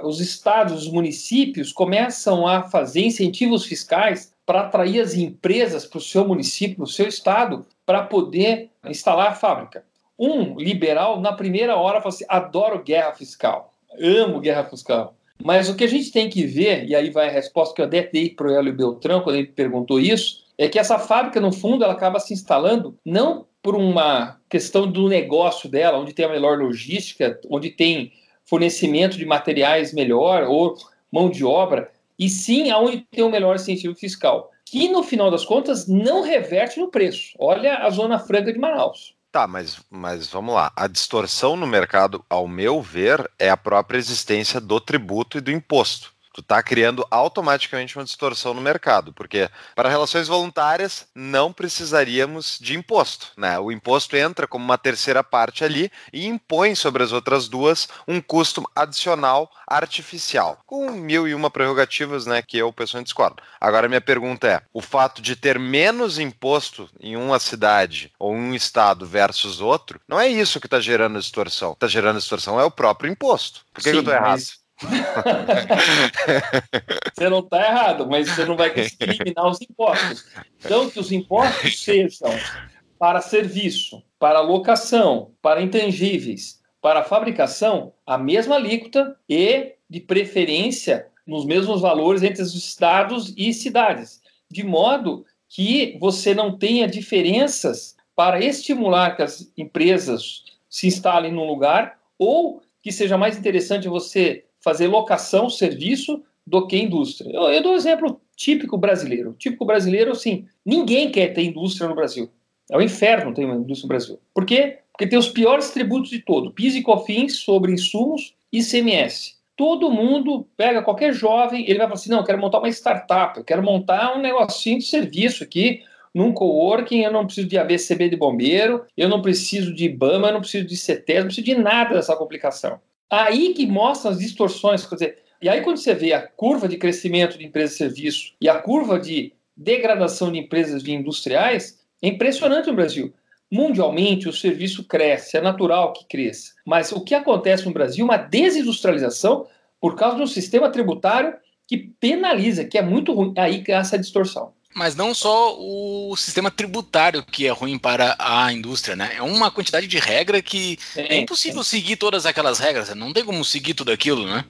a, os estados, os municípios começam a fazer incentivos fiscais para atrair as empresas para o seu município, para o seu estado, para poder instalar a fábrica. Um liberal, na primeira hora, fala assim: adoro guerra fiscal, amo guerra fiscal. Mas o que a gente tem que ver, e aí vai a resposta que eu até dei para o Hélio Beltrão quando ele perguntou isso, é que essa fábrica, no fundo, ela acaba se instalando não por uma questão do negócio dela, onde tem a melhor logística, onde tem fornecimento de materiais melhor ou mão de obra, e sim aonde tem o melhor incentivo fiscal, que no final das contas não reverte no preço. Olha a Zona Franca de Manaus. Tá, mas, mas vamos lá. A distorção no mercado, ao meu ver, é a própria existência do tributo e do imposto tu está criando automaticamente uma distorção no mercado, porque para relações voluntárias não precisaríamos de imposto, né? O imposto entra como uma terceira parte ali e impõe sobre as outras duas um custo adicional artificial, com mil e uma prerrogativas, né, que eu pessoalmente discordo. Agora minha pergunta é, o fato de ter menos imposto em uma cidade ou um estado versus outro, não é isso que está gerando distorção. Está gerando distorção é o próprio imposto. Por que, Sim, que eu estou errado? Mas você não está errado, mas você não vai conseguir eliminar os impostos. Então, que os impostos sejam para serviço, para locação, para intangíveis, para fabricação, a mesma alíquota e, de preferência, nos mesmos valores entre os estados e cidades, de modo que você não tenha diferenças para estimular que as empresas se instalem num lugar ou que seja mais interessante você fazer locação, serviço, do que indústria. Eu, eu dou um exemplo típico brasileiro. Típico brasileiro, assim, ninguém quer ter indústria no Brasil. É o inferno ter uma indústria no Brasil. Por quê? Porque tem os piores tributos de todo. PIS e COFINS sobre insumos e CMS. Todo mundo pega qualquer jovem, ele vai falar assim, não, eu quero montar uma startup, eu quero montar um negocinho de serviço aqui, num coworking, eu não preciso de ABCB de bombeiro, eu não preciso de IBAMA, eu não preciso de CETES, não preciso de nada dessa complicação. Aí que mostram as distorções. Quer dizer, e aí quando você vê a curva de crescimento de empresas de serviço e a curva de degradação de empresas de industriais, é impressionante no Brasil. Mundialmente, o serviço cresce, é natural que cresça. Mas o que acontece no Brasil? Uma desindustrialização por causa de um sistema tributário que penaliza, que é muito ruim. Aí que é essa distorção. Mas não só o sistema tributário que é ruim para a indústria, né? É uma quantidade de regra que é, é impossível seguir todas aquelas regras, né? não tem como seguir tudo aquilo, né?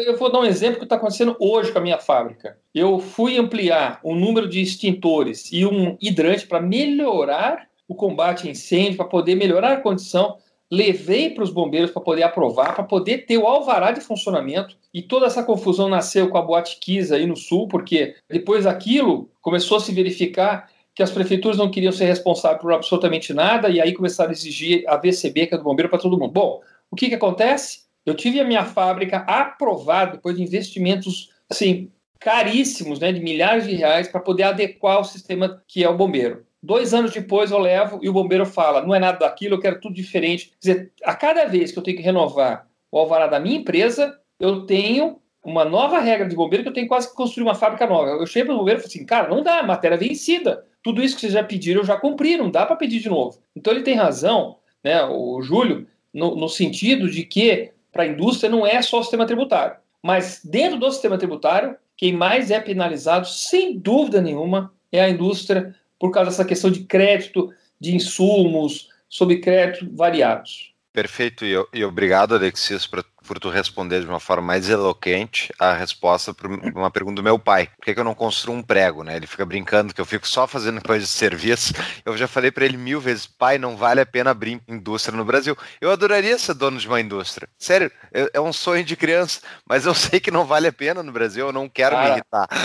Eu vou dar um exemplo que está acontecendo hoje com a minha fábrica. Eu fui ampliar o número de extintores e um hidrante para melhorar o combate a incêndio, para poder melhorar a condição levei para os bombeiros para poder aprovar, para poder ter o alvará de funcionamento. E toda essa confusão nasceu com a Boate Kiss aí no Sul, porque depois daquilo começou a se verificar que as prefeituras não queriam ser responsáveis por absolutamente nada, e aí começaram a exigir a VCB, que é do bombeiro, para todo mundo. Bom, o que, que acontece? Eu tive a minha fábrica aprovada depois de investimentos assim, caríssimos, né, de milhares de reais, para poder adequar o sistema que é o bombeiro. Dois anos depois eu levo e o bombeiro fala: não é nada daquilo, eu quero tudo diferente. Quer dizer, a cada vez que eu tenho que renovar o alvará da minha empresa, eu tenho uma nova regra de bombeiro que eu tenho quase que construir uma fábrica nova. Eu cheguei para o bombeiro e falei assim: cara, não dá, matéria vencida. Tudo isso que vocês já pediram, eu já cumpri, não dá para pedir de novo. Então ele tem razão, né, o Júlio, no, no sentido de que para a indústria não é só o sistema tributário. Mas dentro do sistema tributário, quem mais é penalizado, sem dúvida nenhuma, é a indústria por causa dessa questão de crédito de insumos, sob crédito variados. Perfeito, e, e obrigado, Alexis, por, por tu responder de uma forma mais eloquente a resposta para uma pergunta do meu pai. Por que, que, eu não construo um prego, né? Ele fica brincando que eu fico só fazendo coisa de serviço. Eu já falei para ele mil vezes, pai, não vale a pena abrir indústria no Brasil. Eu adoraria ser dono de uma indústria. Sério, é, é um sonho de criança, mas eu sei que não vale a pena no Brasil, eu não quero me irritar.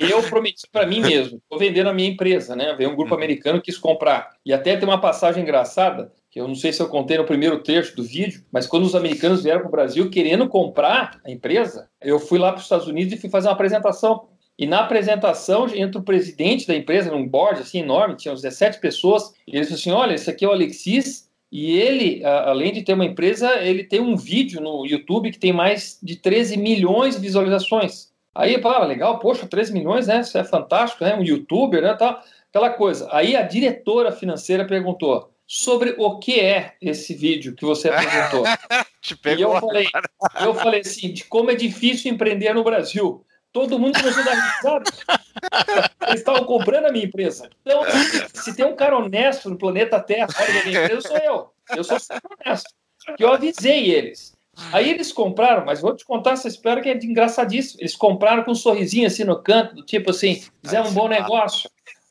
Eu prometi para mim mesmo, vou vender a minha empresa, né? Veio um grupo hum. americano que quis comprar. E até tem uma passagem engraçada que eu não sei se eu contei no primeiro trecho do vídeo, mas quando os americanos vieram para o Brasil querendo comprar a empresa, eu fui lá para os Estados Unidos e fui fazer uma apresentação. E na apresentação entra o presidente da empresa, num board assim enorme, tinha uns 17 pessoas, e ele disse assim: Olha, esse aqui é o Alexis, e ele, além de ter uma empresa, ele tem um vídeo no YouTube que tem mais de 13 milhões de visualizações. Aí eu falava, legal, poxa, 13 milhões, né? Isso é fantástico, né? Um youtuber, né? Tal, aquela coisa. Aí a diretora financeira perguntou: sobre o que é esse vídeo que você apresentou. e eu falei, eu falei assim, de como é difícil empreender no Brasil. Todo mundo começou a dar risada. Eles estavam comprando a minha empresa. Então, se tem um cara honesto no planeta Terra da minha empresa, sou eu. Eu sou honesto. Que eu avisei eles. Aí eles compraram, mas vou te contar essa história que é engraçadíssima. Eles compraram com um sorrisinho assim no canto, do tipo assim, fizeram um bom negócio.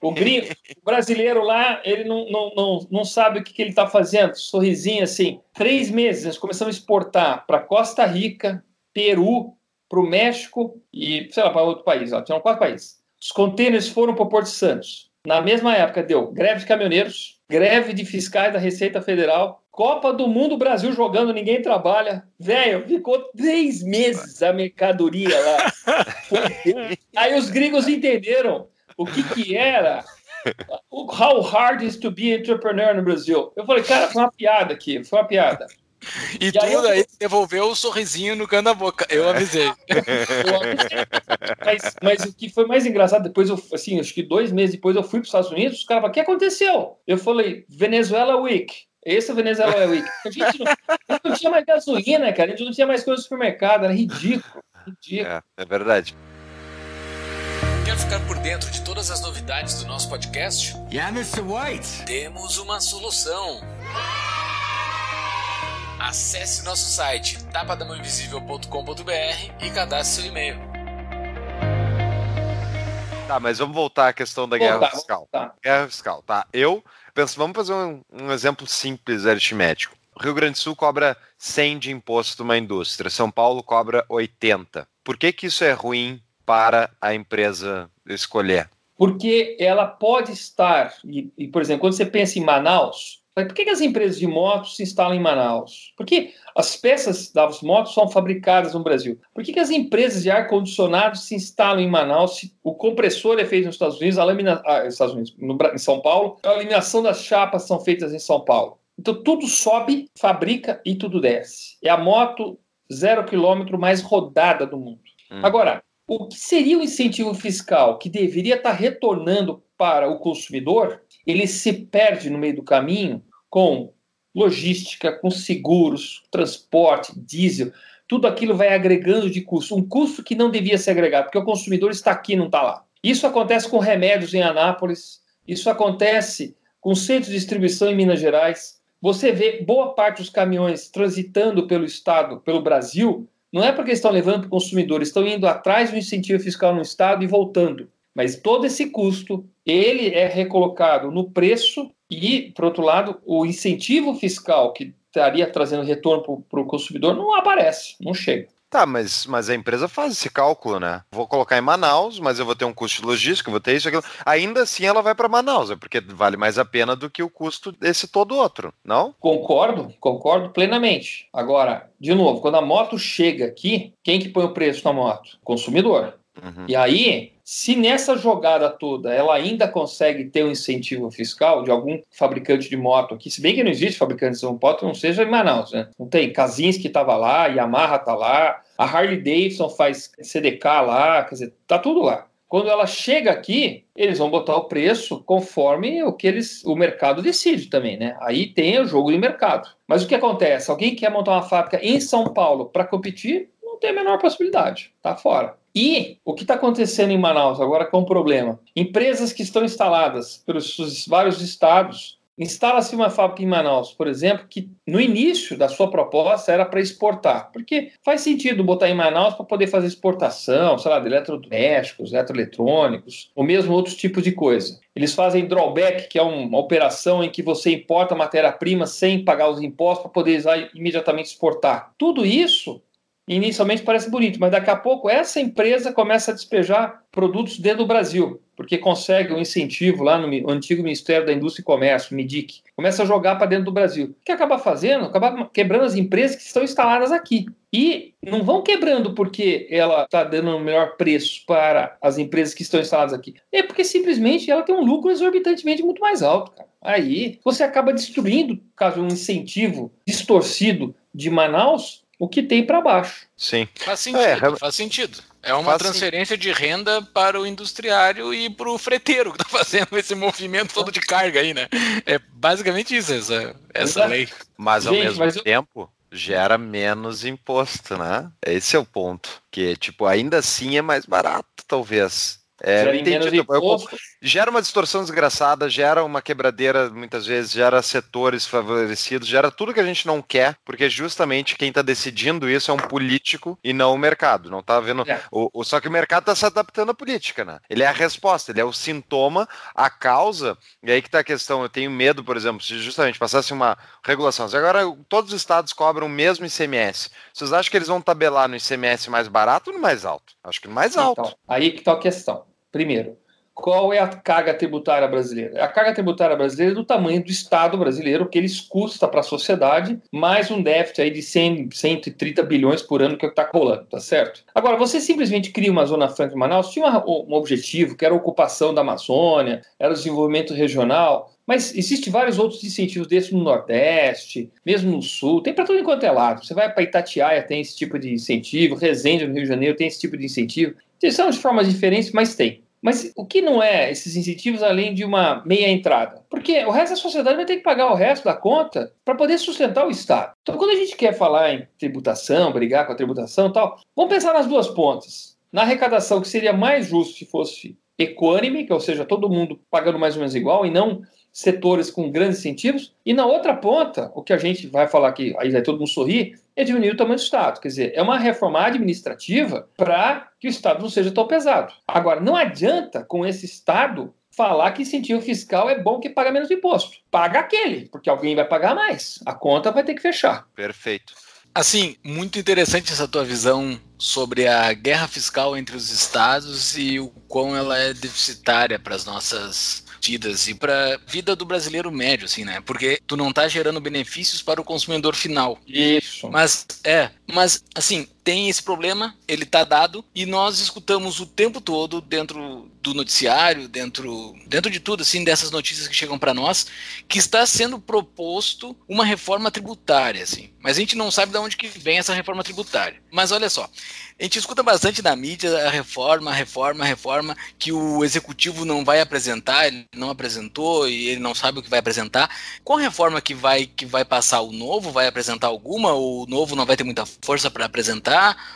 O, gringo, o brasileiro lá, ele não, não, não, não sabe o que, que ele está fazendo. Sorrisinho assim. Três meses, nós começamos a exportar para Costa Rica, Peru, para o México e, sei lá, para outro país. Ó, tinham quatro países. Os contêineres foram para o Porto Santos. Na mesma época, deu greve de caminhoneiros, greve de fiscais da Receita Federal, Copa do Mundo, Brasil jogando, ninguém trabalha. Velho, ficou três meses a mercadoria lá. Aí os gringos entenderam o que que era o How Hard is to be entrepreneur no Brasil. Eu falei, cara, foi uma piada aqui, foi uma piada. E, e tudo aí, eu... aí devolveu o sorrisinho no canto da boca. Eu avisei. eu avisei. Mas, mas, o que foi mais engraçado, depois eu, assim, acho que dois meses depois eu fui para os Estados Unidos, os caras falaram, o que aconteceu? Eu falei, Venezuela Week. Esse é o Venezuela Week. A gente não, não tinha mais gasolina, cara. A gente não tinha mais coisa no supermercado. Era ridículo. ridículo. É, é verdade. Quer ficar por dentro de todas as novidades do nosso podcast? Yeah, Mr. White. Temos uma solução. Acesse nosso site tapadamãoinvisível.com.br e cadastre seu e-mail. Tá, mas vamos voltar à questão da guerra fiscal. Guerra fiscal, tá? Eu penso, vamos fazer um, um exemplo simples aritmético. O Rio Grande do Sul cobra 100 de imposto numa indústria, São Paulo cobra 80. Por que, que isso é ruim para a empresa escolher? Porque ela pode estar, e, e por exemplo, quando você pensa em Manaus, por que, as empresas de motos se instalam em Manaus? Porque as peças das motos são fabricadas no Brasil. Por que, que as empresas de ar-condicionado se instalam em Manaus? Se o compressor é feito nos Estados Unidos, a lamina... ah, Estados Unidos no, em São Paulo, a eliminação das chapas são feitas em São Paulo. Então tudo sobe, fabrica e tudo desce. É a moto zero quilômetro mais rodada do mundo. Hum. Agora, o que seria o incentivo fiscal que deveria estar retornando para o consumidor, ele se perde no meio do caminho com logística, com seguros, transporte, diesel, tudo aquilo vai agregando de custo, um custo que não devia ser agregado, porque o consumidor está aqui, não está lá. Isso acontece com remédios em Anápolis, isso acontece com centros de distribuição em Minas Gerais. Você vê boa parte dos caminhões transitando pelo estado, pelo Brasil, não é porque estão levando para o consumidor, estão indo atrás do incentivo fiscal no Estado e voltando. Mas todo esse custo, ele é recolocado no preço e, por outro lado, o incentivo fiscal que estaria trazendo retorno para o consumidor não aparece, não chega. Tá, mas, mas a empresa faz esse cálculo, né? Vou colocar em Manaus, mas eu vou ter um custo de logística, vou ter isso, aquilo. Ainda assim ela vai para Manaus, é porque vale mais a pena do que o custo desse todo outro, não? Concordo, concordo plenamente. Agora, de novo, quando a moto chega aqui, quem que põe o preço na moto? Consumidor. Uhum. E aí, se nessa jogada toda ela ainda consegue ter um incentivo fiscal de algum fabricante de moto aqui, se bem que não existe fabricante de moto, não seja em Manaus, né? Não tem. que estava lá, Yamaha está lá, a Harley Davidson faz CDK lá, quer dizer, tá tudo lá. Quando ela chega aqui, eles vão botar o preço conforme o que eles, o mercado decide também, né? Aí tem o jogo de mercado. Mas o que acontece? Alguém quer montar uma fábrica em São Paulo para competir? Não tem a menor possibilidade, tá fora. E o que está acontecendo em Manaus agora com é um problema? Empresas que estão instaladas pelos vários estados Instala-se uma fábrica em Manaus, por exemplo, que no início da sua proposta era para exportar, porque faz sentido botar em Manaus para poder fazer exportação, sei lá, de eletrodomésticos, eletroeletrônicos, ou mesmo outros tipos de coisa. Eles fazem drawback, que é uma operação em que você importa matéria-prima sem pagar os impostos para poder imediatamente exportar. Tudo isso inicialmente parece bonito, mas daqui a pouco essa empresa começa a despejar produtos dentro do Brasil, porque consegue um incentivo lá no antigo Ministério da Indústria e Comércio, MIDIC, começa a jogar para dentro do Brasil. O que acaba fazendo? Acaba quebrando as empresas que estão instaladas aqui. E não vão quebrando porque ela está dando um melhor preço para as empresas que estão instaladas aqui. É porque simplesmente ela tem um lucro exorbitantemente muito mais alto. Cara. Aí você acaba destruindo, caso um incentivo distorcido de Manaus, o que tem para baixo. Sim. Faz sentido, é, faz sentido. É uma transferência de renda para o industriário e para o freteiro que está fazendo esse movimento todo de carga aí, né? É basicamente isso, essa, essa lei. Mas ao Gente, mesmo mas tempo, eu... gera menos imposto, né? Esse é o ponto. Que, tipo, ainda assim é mais barato, talvez. É, entendi. Gera uma distorção desgraçada, gera uma quebradeira muitas vezes, gera setores favorecidos, gera tudo que a gente não quer, porque justamente quem está decidindo isso é um político e não o mercado. Não tá vendo. É. O, o, só que o mercado está se adaptando à política, né? Ele é a resposta, ele é o sintoma, a causa. E aí que está a questão. Eu tenho medo, por exemplo, se justamente passasse uma regulação. Se agora todos os estados cobram o mesmo ICMS. Vocês acham que eles vão tabelar no ICMS mais barato ou no mais alto? Acho que no mais alto. Então, aí que está a questão. Primeiro, qual é a carga tributária brasileira? A carga tributária brasileira é do tamanho do Estado brasileiro, que eles custa para a sociedade, mais um déficit aí de 100, 130 bilhões por ano que é está rolando, tá certo? Agora, você simplesmente cria uma Zona Franca em Manaus, tinha um objetivo, que era a ocupação da Amazônia, era o desenvolvimento regional, mas existem vários outros incentivos desses no Nordeste, mesmo no Sul, tem para tudo enquanto é lado. Você vai para Itatiaia, tem esse tipo de incentivo, Resende, no Rio de Janeiro, tem esse tipo de incentivo. São de formas diferentes, mas tem. Mas o que não é esses incentivos além de uma meia entrada? Porque o resto da sociedade vai ter que pagar o resto da conta para poder sustentar o Estado. Então, quando a gente quer falar em tributação, brigar com a tributação e tal, vamos pensar nas duas pontas. Na arrecadação, que seria mais justo se fosse equânime, que, ou seja, todo mundo pagando mais ou menos igual, e não setores com grandes incentivos. E na outra ponta, o que a gente vai falar aqui, aí vai todo mundo sorrir, é diminuir o tamanho do Estado. Quer dizer, é uma reforma administrativa para que o Estado não seja tão pesado. Agora, não adianta com esse Estado falar que incentivo fiscal é bom que paga menos imposto. Paga aquele, porque alguém vai pagar mais. A conta vai ter que fechar. Perfeito. Assim, muito interessante essa tua visão sobre a guerra fiscal entre os estados e o quão ela é deficitária para as nossas vidas e para vida do brasileiro médio, assim, né? Porque tu não tá gerando benefícios para o consumidor final. Isso. Mas é, mas assim, tem esse problema, ele tá dado e nós escutamos o tempo todo dentro do noticiário, dentro, dentro de tudo assim, dessas notícias que chegam para nós, que está sendo proposto uma reforma tributária, assim. Mas a gente não sabe de onde que vem essa reforma tributária. Mas olha só, a gente escuta bastante na mídia a reforma, a reforma, a reforma, que o executivo não vai apresentar, ele não apresentou e ele não sabe o que vai apresentar. Qual reforma que vai que vai passar o novo? Vai apresentar alguma? Ou o novo não vai ter muita força para apresentar?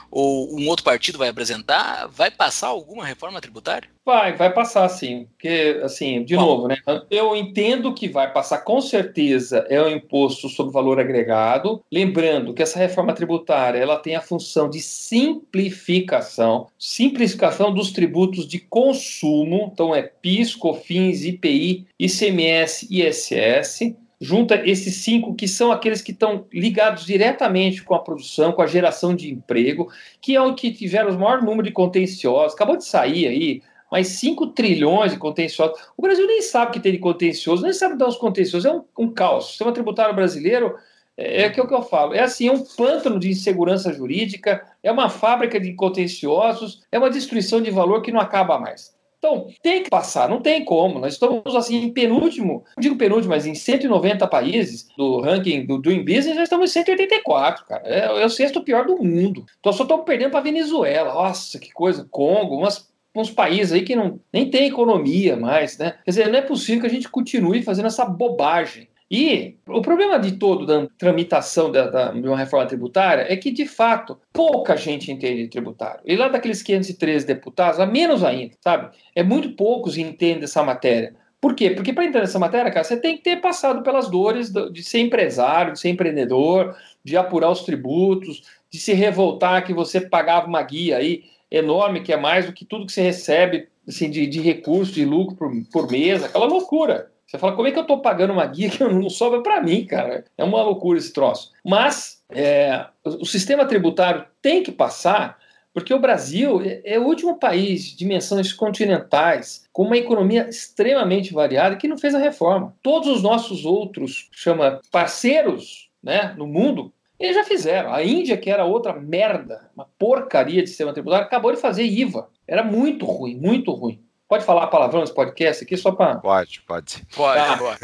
Ou um outro partido vai apresentar? Vai passar alguma reforma tributária? Vai, vai passar sim. Porque, assim, de Bom, novo, né? Eu entendo que vai passar com certeza é o imposto sobre valor agregado. Lembrando que essa reforma tributária ela tem a função de simplificação, simplificação dos tributos de consumo. Então é PIS, COFINS, IPI, ICMS, ISS junta esses cinco que são aqueles que estão ligados diretamente com a produção, com a geração de emprego, que é o que tiveram o maior número de contenciosos. Acabou de sair aí mais 5 trilhões de contenciosos. O Brasil nem sabe que tem de contencioso, nem sabe dar os contenciosos, é um, um caos. O sistema tributário brasileiro é, é, que é o que eu falo. É assim, é um pântano de insegurança jurídica, é uma fábrica de contenciosos, é uma destruição de valor que não acaba mais. Então, tem que passar, não tem como. Nós estamos assim em penúltimo, não digo penúltimo, mas em 190 países do ranking do Doing Business, nós estamos em 184, cara. É, é o sexto pior do mundo. Então, só estamos perdendo para Venezuela. Nossa, que coisa. Congo, umas uns países aí que não, nem tem economia mais, né? Quer dizer, não é possível que a gente continue fazendo essa bobagem. E o problema de todo da tramitação da, da, de uma reforma tributária é que, de fato, pouca gente entende de tributário. E lá daqueles 513 deputados, a menos ainda, sabe? É muito poucos entendem essa matéria. Por quê? Porque para entrar nessa matéria, cara, você tem que ter passado pelas dores de ser empresário, de ser empreendedor, de apurar os tributos, de se revoltar que você pagava uma guia aí enorme, que é mais do que tudo que você recebe assim, de, de recurso, de lucro por, por mês, aquela loucura. Você fala, como é que eu estou pagando uma guia que não sobra para mim, cara? É uma loucura esse troço. Mas é, o sistema tributário tem que passar, porque o Brasil é, é o último país de dimensões continentais, com uma economia extremamente variada, que não fez a reforma. Todos os nossos outros, chama parceiros né, no mundo, eles já fizeram. A Índia, que era outra merda, uma porcaria de sistema tributário, acabou de fazer IVA. Era muito ruim, muito ruim. Pode falar palavrão nesse podcast aqui só para. Pode, pode. Pode, tá. pode.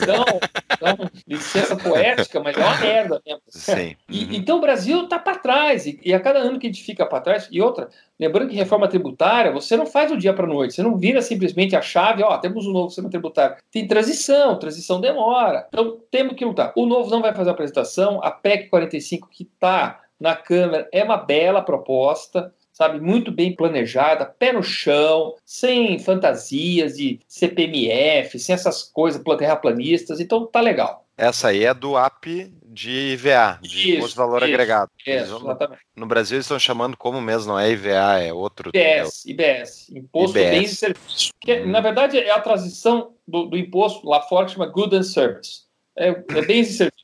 Então, então, licença poética, mas é uma merda mesmo. Sim. E, uhum. Então o Brasil está para trás. E, e, a cada ano que a gente fica para trás. E outra, lembrando que reforma tributária, você não faz do dia para noite. Você não vira simplesmente a chave, ó, temos um novo sistema tributário. Tem transição, transição demora. Então temos que lutar. O novo não vai fazer a apresentação. A PEC 45 que está na Câmara é uma bela proposta sabe, muito bem planejada, pé no chão, sem fantasias de CPMF, sem essas coisas terraplanistas, então tá legal. Essa aí é do app de IVA, de isso, Imposto Valor isso, Agregado. Isso, exatamente. No Brasil eles estão chamando como mesmo, não é IVA, é outro. IBS, é IBS, Imposto IBS. Bens e Serviços. Que, hum. Na verdade, é a transição do, do imposto lá fora que chama Good and Service. É, é bens e serviços.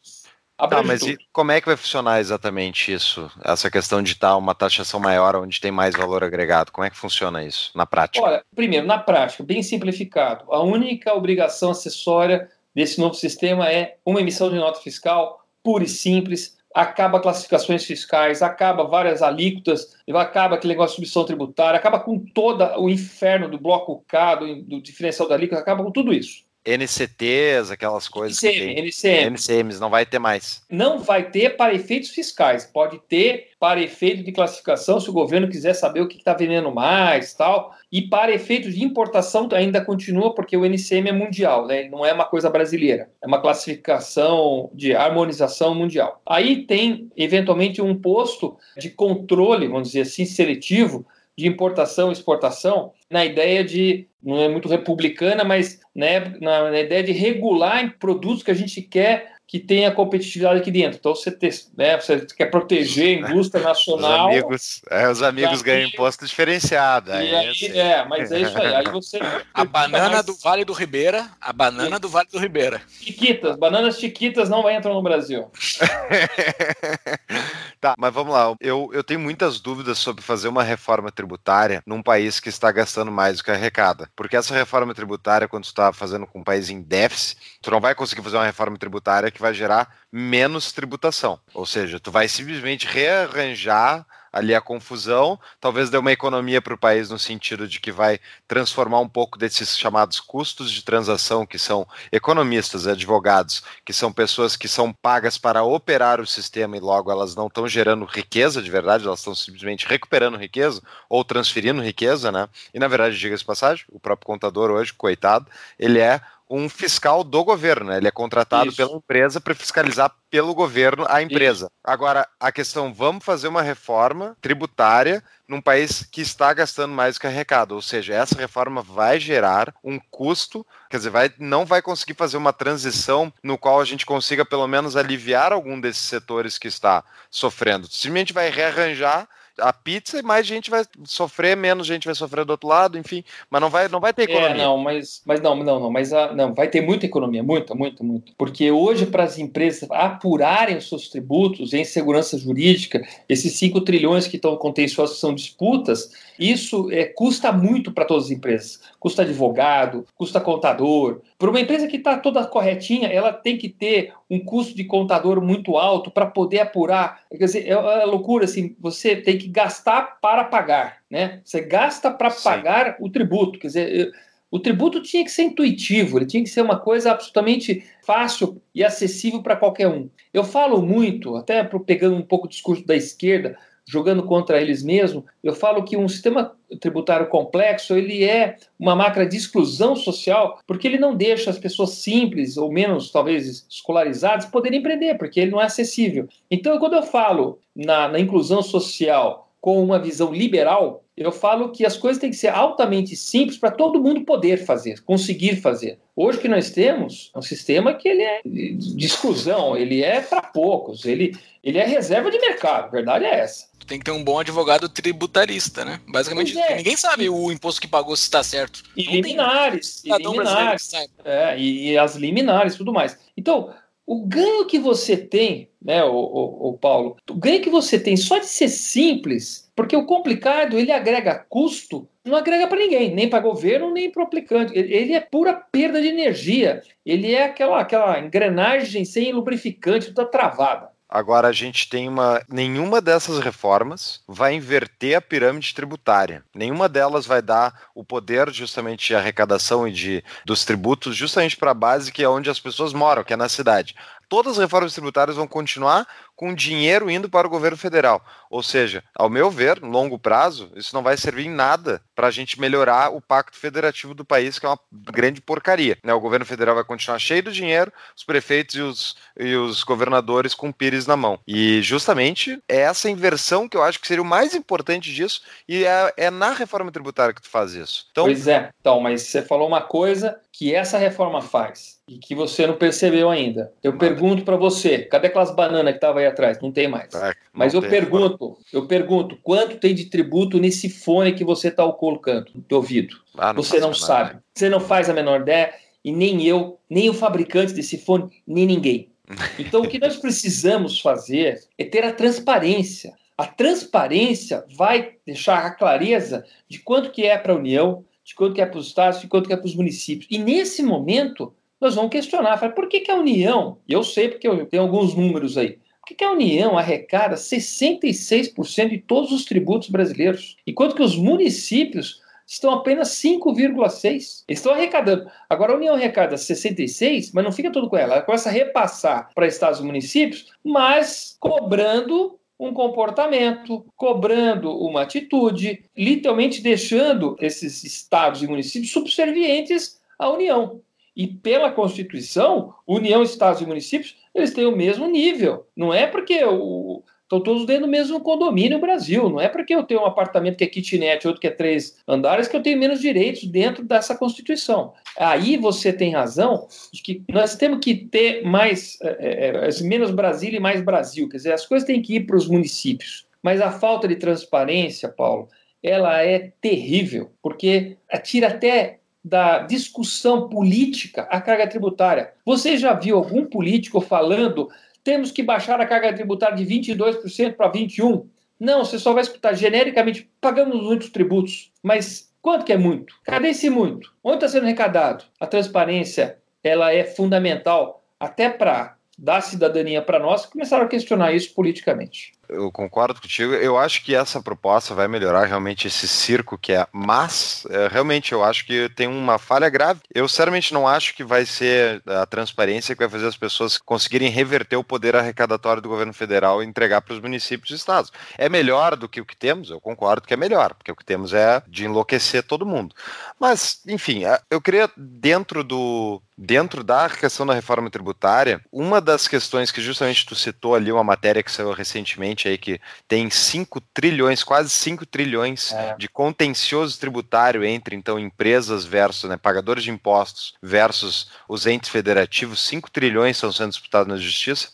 Tá, mas e como é que vai funcionar exatamente isso? Essa questão de estar uma taxação maior onde tem mais valor agregado. Como é que funciona isso na prática? Olha, primeiro, na prática, bem simplificado. A única obrigação acessória desse novo sistema é uma emissão de nota fiscal pura e simples, acaba classificações fiscais, acaba várias alíquotas, acaba aquele negócio de submissão tributária, acaba com todo o inferno do bloco K, do, do diferencial da alíquota, acaba com tudo isso. NCTs, aquelas coisas. NCM, NCM. NCMs, não vai ter mais. Não vai ter para efeitos fiscais. Pode ter para efeito de classificação, se o governo quiser saber o que está vendendo mais tal. E para efeitos de importação ainda continua, porque o NCM é mundial, né? não é uma coisa brasileira. É uma classificação de harmonização mundial. Aí tem, eventualmente, um posto de controle, vamos dizer assim, seletivo, de importação e exportação, na ideia de, não é muito republicana, mas né, na, na ideia de regular produtos que a gente quer que tenha competitividade aqui dentro. Então você, te, né, você quer proteger a indústria nacional. Os amigos, é, os amigos ganham imposto diferenciado. É, aí, é, mas é isso aí. aí você, a banana mais... do Vale do Ribeira, a banana do Vale do Ribeira. Chiquitas, bananas chiquitas não entram no Brasil. tá, mas vamos lá. Eu, eu tenho muitas dúvidas sobre fazer uma reforma tributária num país que está gastando mais do que arrecada. Porque essa reforma tributária, quando tu está fazendo com um país em déficit, tu não vai conseguir fazer uma reforma tributária que vai gerar menos tributação. Ou seja, tu vai simplesmente rearranjar ali a confusão, talvez dê uma economia para o país no sentido de que vai transformar um pouco desses chamados custos de transação, que são economistas, advogados, que são pessoas que são pagas para operar o sistema e logo elas não estão gerando riqueza de verdade, elas estão simplesmente recuperando riqueza ou transferindo riqueza, né? E na verdade, diga-se passagem, o próprio contador hoje, coitado, ele é um fiscal do governo, né? ele é contratado Isso. pela empresa para fiscalizar pelo governo a empresa. Isso. Agora, a questão, vamos fazer uma reforma tributária num país que está gastando mais do que arrecada, ou seja, essa reforma vai gerar um custo, quer dizer, vai, não vai conseguir fazer uma transição no qual a gente consiga pelo menos aliviar algum desses setores que está sofrendo. Simplesmente vai rearranjar a pizza e mais gente vai sofrer, menos gente vai sofrer do outro lado, enfim, mas não vai, não vai ter é, economia. É, não, mas, mas não, não, não, mas a, não, vai ter muita economia, muita, muita, muito. Porque hoje, para as empresas apurarem os seus tributos em segurança jurídica, esses 5 trilhões que estão contenciosos são disputas, isso é, custa muito para todas as empresas. Custa advogado, custa contador. Para uma empresa que está toda corretinha, ela tem que ter um custo de contador muito alto para poder apurar. Quer dizer, é, é loucura assim, você tem que gastar para pagar, né? Você gasta para pagar o tributo. Quer dizer, o tributo tinha que ser intuitivo, ele tinha que ser uma coisa absolutamente fácil e acessível para qualquer um. Eu falo muito, até pegando um pouco o discurso da esquerda, jogando contra eles mesmos, eu falo que um sistema tributário complexo ele é uma máquina de exclusão social, porque ele não deixa as pessoas simples ou menos talvez escolarizadas poderem empreender, porque ele não é acessível. Então, quando eu falo na, na inclusão social com uma visão liberal, Eu falo que as coisas têm que ser altamente simples para todo mundo poder fazer, conseguir fazer. Hoje que nós temos um sistema que ele é de exclusão, ele é para poucos, ele, ele é reserva de mercado, a verdade é essa. Tem que ter um bom advogado tributarista, né? Basicamente, é. ninguém sabe o imposto que pagou se está certo. E liminares, e liminares, é, e, e as liminares, tudo mais. Então, o ganho que você tem, né, o, o, o, Paulo, o ganho que você tem só de ser simples, porque o complicado ele agrega custo, não agrega para ninguém, nem para governo, nem para o aplicante. Ele é pura perda de energia. Ele é aquela, aquela engrenagem sem lubrificante, toda travada. Agora a gente tem uma. Nenhuma dessas reformas vai inverter a pirâmide tributária. Nenhuma delas vai dar o poder justamente de arrecadação e de, dos tributos justamente para a base que é onde as pessoas moram, que é na cidade todas as reformas tributárias vão continuar com dinheiro indo para o governo federal. Ou seja, ao meu ver, longo prazo, isso não vai servir em nada para a gente melhorar o pacto federativo do país, que é uma grande porcaria. Né? O governo federal vai continuar cheio do dinheiro, os prefeitos e os, e os governadores com pires na mão. E justamente é essa inversão que eu acho que seria o mais importante disso, e é, é na reforma tributária que tu faz isso. Então, pois é, então, mas você falou uma coisa que essa reforma faz e que você não percebeu ainda. Eu pergunto para você, cadê aquelas bananas que estavam aí atrás? Não tem mais. É, Mas eu pergunto, eu pergunto, quanto tem de tributo nesse fone que você está colocando no teu ouvido? Ah, não você não sabe. Você não faz a menor ideia e nem eu, nem o fabricante desse fone, nem ninguém. Então o que nós precisamos fazer é ter a transparência. A transparência vai deixar a clareza de quanto que é para a União, de quanto que é para os estados, de quanto que é para os municípios. E nesse momento, nós vamos questionar. Fala, por que, que a União, e eu sei porque eu tenho alguns números aí, por que, que a União arrecada 66% de todos os tributos brasileiros, enquanto que os municípios estão apenas 5,6%. Estão arrecadando. Agora a União arrecada 66%, mas não fica tudo com ela. Ela começa a repassar para estados e municípios, mas cobrando um comportamento, cobrando uma atitude, literalmente deixando esses estados e municípios subservientes à União. E pela Constituição, União, Estados e Municípios, eles têm o mesmo nível. Não é porque o, estão todos dentro do mesmo condomínio no Brasil. Não é porque eu tenho um apartamento que é kitnet, outro que é três andares, que eu tenho menos direitos dentro dessa Constituição. Aí você tem razão de que nós temos que ter mais, é, é, é menos Brasília e mais Brasil. Quer dizer, as coisas têm que ir para os municípios. Mas a falta de transparência, Paulo, ela é terrível, porque tira até da discussão política a carga tributária. Você já viu algum político falando temos que baixar a carga tributária de 22% para 21%? Não, você só vai escutar genericamente pagamos muitos tributos. Mas quanto que é muito? Cadê esse muito? Onde está sendo arrecadado? A transparência ela é fundamental até para dar cidadania para nós, começaram a questionar isso politicamente. Eu concordo contigo. Eu acho que essa proposta vai melhorar realmente esse circo que é, mas é, realmente eu acho que tem uma falha grave. Eu sinceramente não acho que vai ser a transparência que vai fazer as pessoas conseguirem reverter o poder arrecadatório do governo federal e entregar para os municípios e estados. É melhor do que o que temos? Eu concordo que é melhor, porque o que temos é de enlouquecer todo mundo. Mas, enfim, é, eu queria dentro do dentro da questão da reforma tributária, uma das questões que justamente tu citou ali uma matéria que saiu recentemente aí que tem 5 trilhões, quase 5 trilhões é. de contencioso tributário entre então empresas versus né, pagadores de impostos versus os entes federativos, 5 trilhões estão sendo disputados na justiça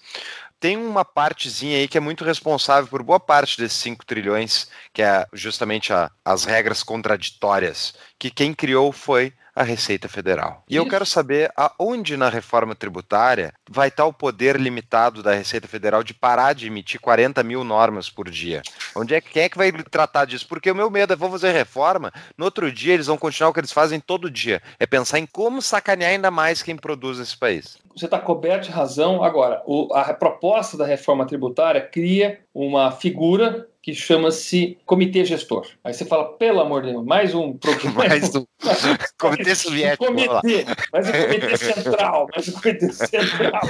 tem uma partezinha aí que é muito responsável por boa parte desses 5 trilhões, que é justamente a, as regras contraditórias, que quem criou foi a Receita Federal. E Isso. eu quero saber aonde na reforma tributária vai estar o poder limitado da Receita Federal de parar de emitir 40 mil normas por dia. Onde é, quem é que vai tratar disso? Porque o meu medo é, vou fazer reforma, no outro dia eles vão continuar o que eles fazem todo dia, é pensar em como sacanear ainda mais quem produz nesse país. Você está coberto de razão. Agora, o, a proposta da reforma tributária cria uma figura que chama-se Comitê Gestor. Aí você fala, pelo amor de Deus, mais um mais um Comitê Soviético. Comitê, mais um Comitê Central, mais um Comitê Central.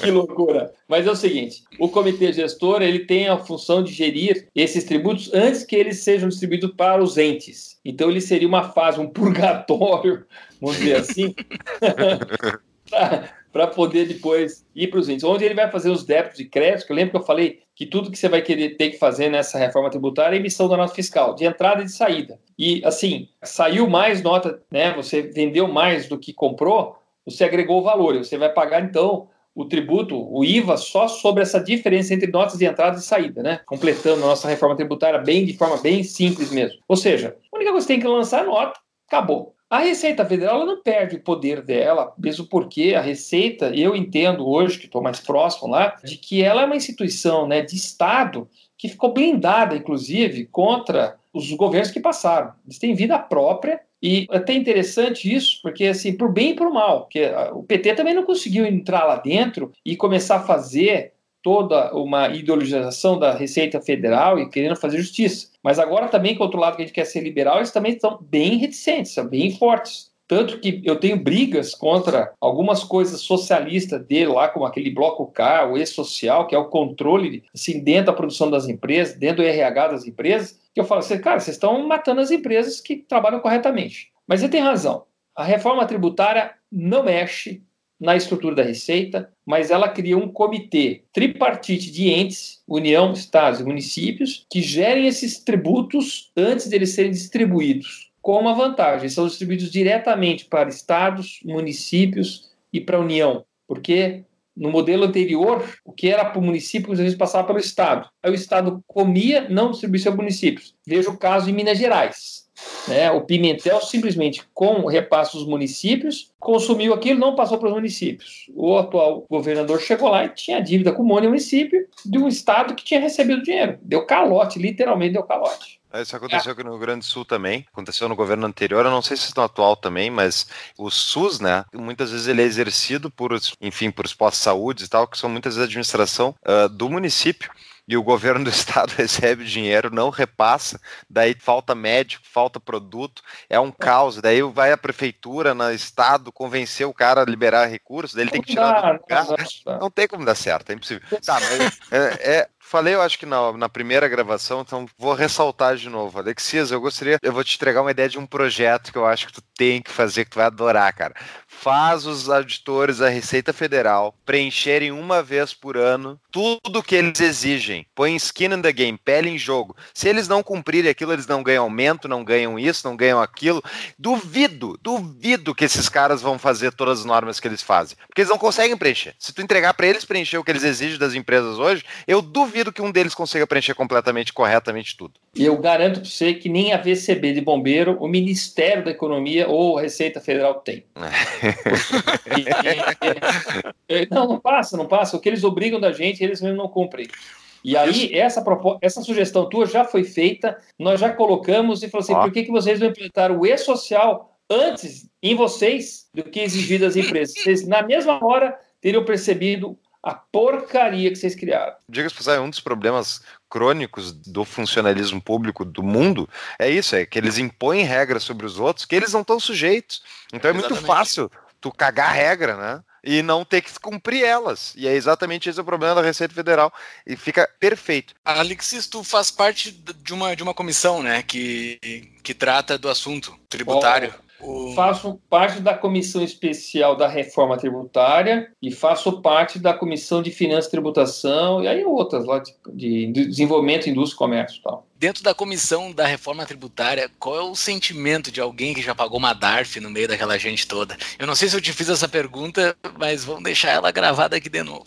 que loucura. Mas é o seguinte, o Comitê Gestor ele tem a função de gerir esses tributos antes que eles sejam distribuídos para os entes. Então ele seria uma fase, um purgatório, vamos dizer assim, para poder depois ir para os índices. Onde ele vai fazer os débitos de crédito, que eu lembro que eu falei que tudo que você vai querer ter que fazer nessa reforma tributária é emissão da nota fiscal, de entrada e de saída. E assim, saiu mais nota, né? Você vendeu mais do que comprou, você agregou valor. Você vai pagar então o tributo, o IVA, só sobre essa diferença entre notas de entrada e saída, né? Completando a nossa reforma tributária bem de forma bem simples mesmo. Ou seja, a única coisa que tem que lançar a nota, acabou. A Receita Federal não perde o poder dela, mesmo porque a Receita, eu entendo hoje, que estou mais próximo lá, de que ela é uma instituição né, de Estado que ficou blindada, inclusive, contra os governos que passaram. Eles têm vida própria e é até interessante isso, porque assim, por bem e por mal, o PT também não conseguiu entrar lá dentro e começar a fazer toda uma ideologização da Receita Federal e querendo fazer justiça. Mas agora também, com outro lado que a gente quer ser liberal, eles também estão bem reticentes, são bem fortes. Tanto que eu tenho brigas contra algumas coisas socialistas dele lá, como aquele bloco K, o E-Social, que é o controle assim, dentro da produção das empresas, dentro do RH das empresas, que eu falo assim, cara, vocês estão matando as empresas que trabalham corretamente. Mas ele tem razão. A reforma tributária não mexe na estrutura da Receita, mas ela cria um comitê tripartite de entes, União, Estados e municípios, que gerem esses tributos antes deles serem distribuídos. Com uma vantagem, são distribuídos diretamente para estados, municípios e para a União, porque no modelo anterior, o que era para o município, às vezes passava pelo Estado. Aí o Estado comia, não distribuía para municípios. Veja o caso em Minas Gerais. Né? O Pimentel simplesmente, com o repasse dos municípios, consumiu aquilo, não passou para os municípios. O atual governador chegou lá e tinha dívida com de município de um estado que tinha recebido dinheiro. Deu calote, literalmente deu calote. É, isso aconteceu aqui no Rio Grande do Sul também, aconteceu no governo anterior, eu não sei se no atual também, mas o SUS, né, muitas vezes ele é exercido por, enfim, por postos de saúde e tal, que são muitas vezes administração uh, do município e o governo do estado recebe dinheiro, não repassa, daí falta médico, falta produto, é um caos. Daí vai a prefeitura no estado convencer o cara a liberar recursos, daí ele tem que tirar do lugar. Não, tem como dar certo, é impossível. Tá, mas é, é Falei, eu acho que na, na, primeira gravação, então vou ressaltar de novo. Alexias, eu gostaria, eu vou te entregar uma ideia de um projeto que eu acho que tu tem que fazer, que tu vai adorar, cara faz os auditores da Receita Federal preencherem uma vez por ano tudo que eles exigem. Põe skin in the game, pele em jogo. Se eles não cumprirem aquilo, eles não ganham aumento, não ganham isso, não ganham aquilo. Duvido, duvido que esses caras vão fazer todas as normas que eles fazem. Porque eles não conseguem preencher. Se tu entregar para eles preencher o que eles exigem das empresas hoje, eu duvido que um deles consiga preencher completamente, corretamente tudo. E eu garanto para você que nem a VCB de bombeiro, o Ministério da Economia ou a Receita Federal tem. não, não passa, não passa. O que eles obrigam da gente, eles mesmo não cumprem. E aí, essa, essa sugestão tua já foi feita, nós já colocamos e falou assim: por que, que vocês não implementaram o e-social antes em vocês do que exigir das empresas? Vocês, na mesma hora, teriam percebido a porcaria que vocês criaram. Diga-se passar, um dos problemas crônicos do funcionalismo público do mundo é isso, é que eles impõem regras sobre os outros que eles não estão sujeitos. Então é, é muito fácil tu cagar regra, né? E não ter que cumprir elas. E é exatamente esse o problema da Receita Federal. E fica perfeito. Alexis, tu faz parte de uma, de uma comissão, né? Que, que trata do assunto tributário. Oh. Faço parte da comissão especial da reforma tributária e faço parte da comissão de finanças e tributação e aí outras lá de, de desenvolvimento, indústria e comércio e tal. Dentro da comissão da reforma tributária, qual é o sentimento de alguém que já pagou uma DARF no meio daquela gente toda? Eu não sei se eu te fiz essa pergunta, mas vamos deixar ela gravada aqui de novo.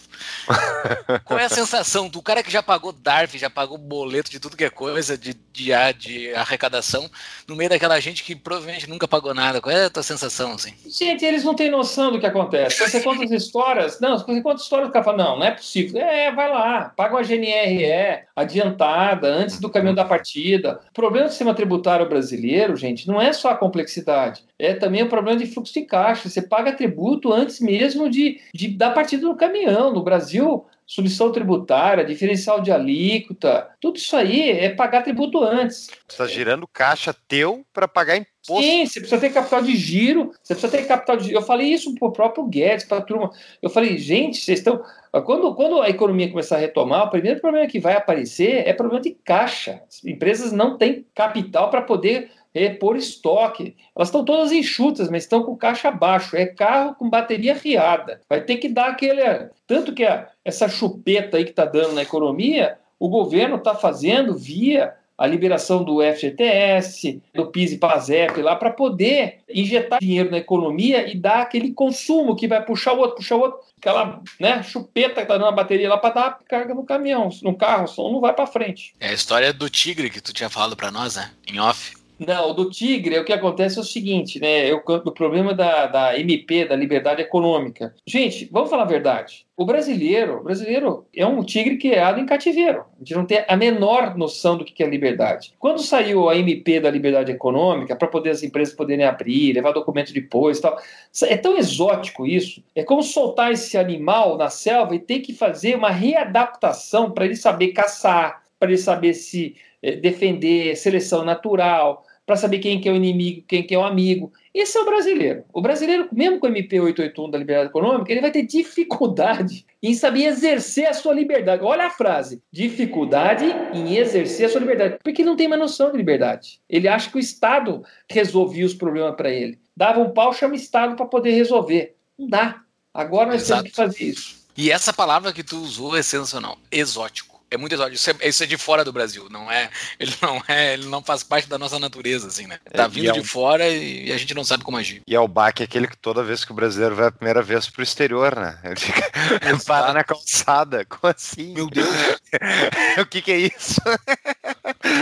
qual é a sensação do cara que já pagou DARF, já pagou boleto de tudo que é coisa, de, de, de arrecadação, no meio daquela gente que provavelmente nunca pagou nada? Qual é a tua sensação, assim? Gente, eles não têm noção do que acontece. Você conta as histórias, não, você conta histórias, o cara fala, não, não é possível. É, vai lá, paga uma GNRE adiantada, antes do caminho da partida. O problema do sistema tributário brasileiro, gente, não é só a complexidade, é também o problema de fluxo de caixa. Você paga tributo antes mesmo de, de dar partida no caminhão. No Brasil, submissão tributária, diferencial de alíquota, tudo isso aí é pagar tributo antes. Você está girando caixa teu para pagar imposto. Sim, você precisa ter capital de giro, você precisa ter capital de Eu falei isso para o próprio Guedes, para a turma. Eu falei, gente, vocês estão. Quando, quando a economia começar a retomar, o primeiro problema que vai aparecer é problema de caixa. As empresas não têm capital para poder repor estoque. Elas estão todas enxutas, mas estão com caixa baixo. É carro com bateria riada. Vai ter que dar aquele. Tanto que a, essa chupeta aí que está dando na economia, o governo está fazendo via a liberação do FGTS, do PIS e PASEP lá, para poder injetar dinheiro na economia e dar aquele consumo que vai puxar o outro, puxar o outro, aquela né, chupeta que está dando a bateria lá para dar carga no caminhão, no carro, o som não vai para frente. É a história do tigre que tu tinha falado para nós, né? Em off. Não, do Tigre, o que acontece é o seguinte, né? Eu, o problema da, da MP, da liberdade econômica. Gente, vamos falar a verdade. O brasileiro, o brasileiro é um tigre criado em cativeiro. A gente não tem a menor noção do que é liberdade. Quando saiu a MP da liberdade econômica, para poder as empresas poderem abrir, levar documento depois tal, é tão exótico isso. É como soltar esse animal na selva e ter que fazer uma readaptação para ele saber caçar, para ele saber se eh, defender, seleção natural, para saber quem que é o inimigo, quem que é o amigo. Esse é o brasileiro. O brasileiro, mesmo com o MP 881 da liberdade econômica, ele vai ter dificuldade em saber exercer a sua liberdade. Olha a frase: dificuldade em exercer a sua liberdade. Porque ele não tem mais noção de liberdade. Ele acha que o Estado resolvia os problemas para ele. Dava um pau, chama o Estado para poder resolver. Não dá. Agora nós Exato. temos que fazer isso. E essa palavra que tu usou é sensacional: exótico é muito exótico. Isso é, isso é, de fora do Brasil, não é? Ele não é, ele não faz parte da nossa natureza, assim, né? Tá é, vindo é de fora e a gente não sabe como agir. E é o baque aquele que toda vez que o brasileiro vai a primeira vez pro exterior, né? Ele fica para na calçada. Como assim? Meu Deus! o que, que é isso?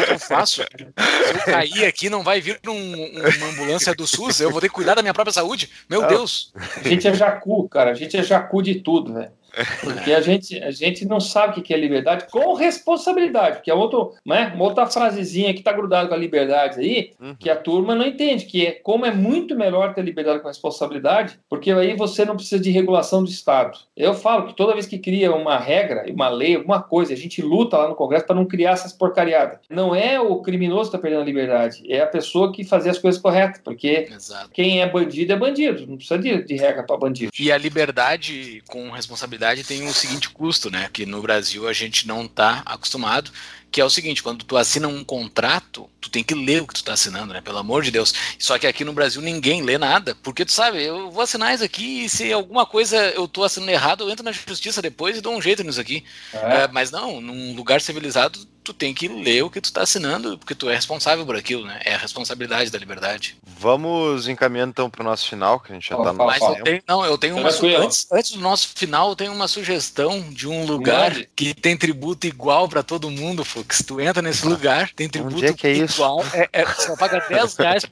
Eu faço. Se eu cair aqui, não vai vir um, uma ambulância do SUS, eu vou ter que cuidar da minha própria saúde. Meu não. Deus! A gente é jacu, cara. A gente é jacu de tudo, velho. Porque a gente, a gente não sabe o que é liberdade com responsabilidade, que é outro, né, uma outra frasezinha que está grudada com a liberdade aí, uhum. que a turma não entende, que é como é muito melhor ter liberdade com responsabilidade, porque aí você não precisa de regulação do Estado. Eu falo que toda vez que cria uma regra, uma lei, alguma coisa, a gente luta lá no Congresso para não criar essas porcariadas. Não é o criminoso que está perdendo a liberdade, é a pessoa que fazia as coisas corretas, porque Exato. quem é bandido é bandido, não precisa de, de regra para bandido. E a liberdade com responsabilidade verdade, tem o seguinte custo, né? Que no Brasil a gente não está acostumado, que é o seguinte, quando tu assina um contrato, tu tem que ler o que tu está assinando, né? Pelo amor de Deus. Só que aqui no Brasil ninguém lê nada, porque tu sabe, eu vou assinar isso aqui e se alguma coisa eu estou assinando errado, eu entro na justiça depois e dou um jeito nisso aqui. É. É, mas não, num lugar civilizado, tu tem que ler o que tu está assinando, porque tu é responsável por aquilo, né? É a responsabilidade da liberdade. Vamos encaminhando então para o nosso final, que a gente já está no Mas eu tenho, não, eu tenho uma antes, antes, do nosso final, eu tenho uma sugestão de um lugar que tem tributo igual para todo mundo, Fux. Tu entra nesse ah, lugar, tem tributo é que é igual, é, é, só paga 10 reais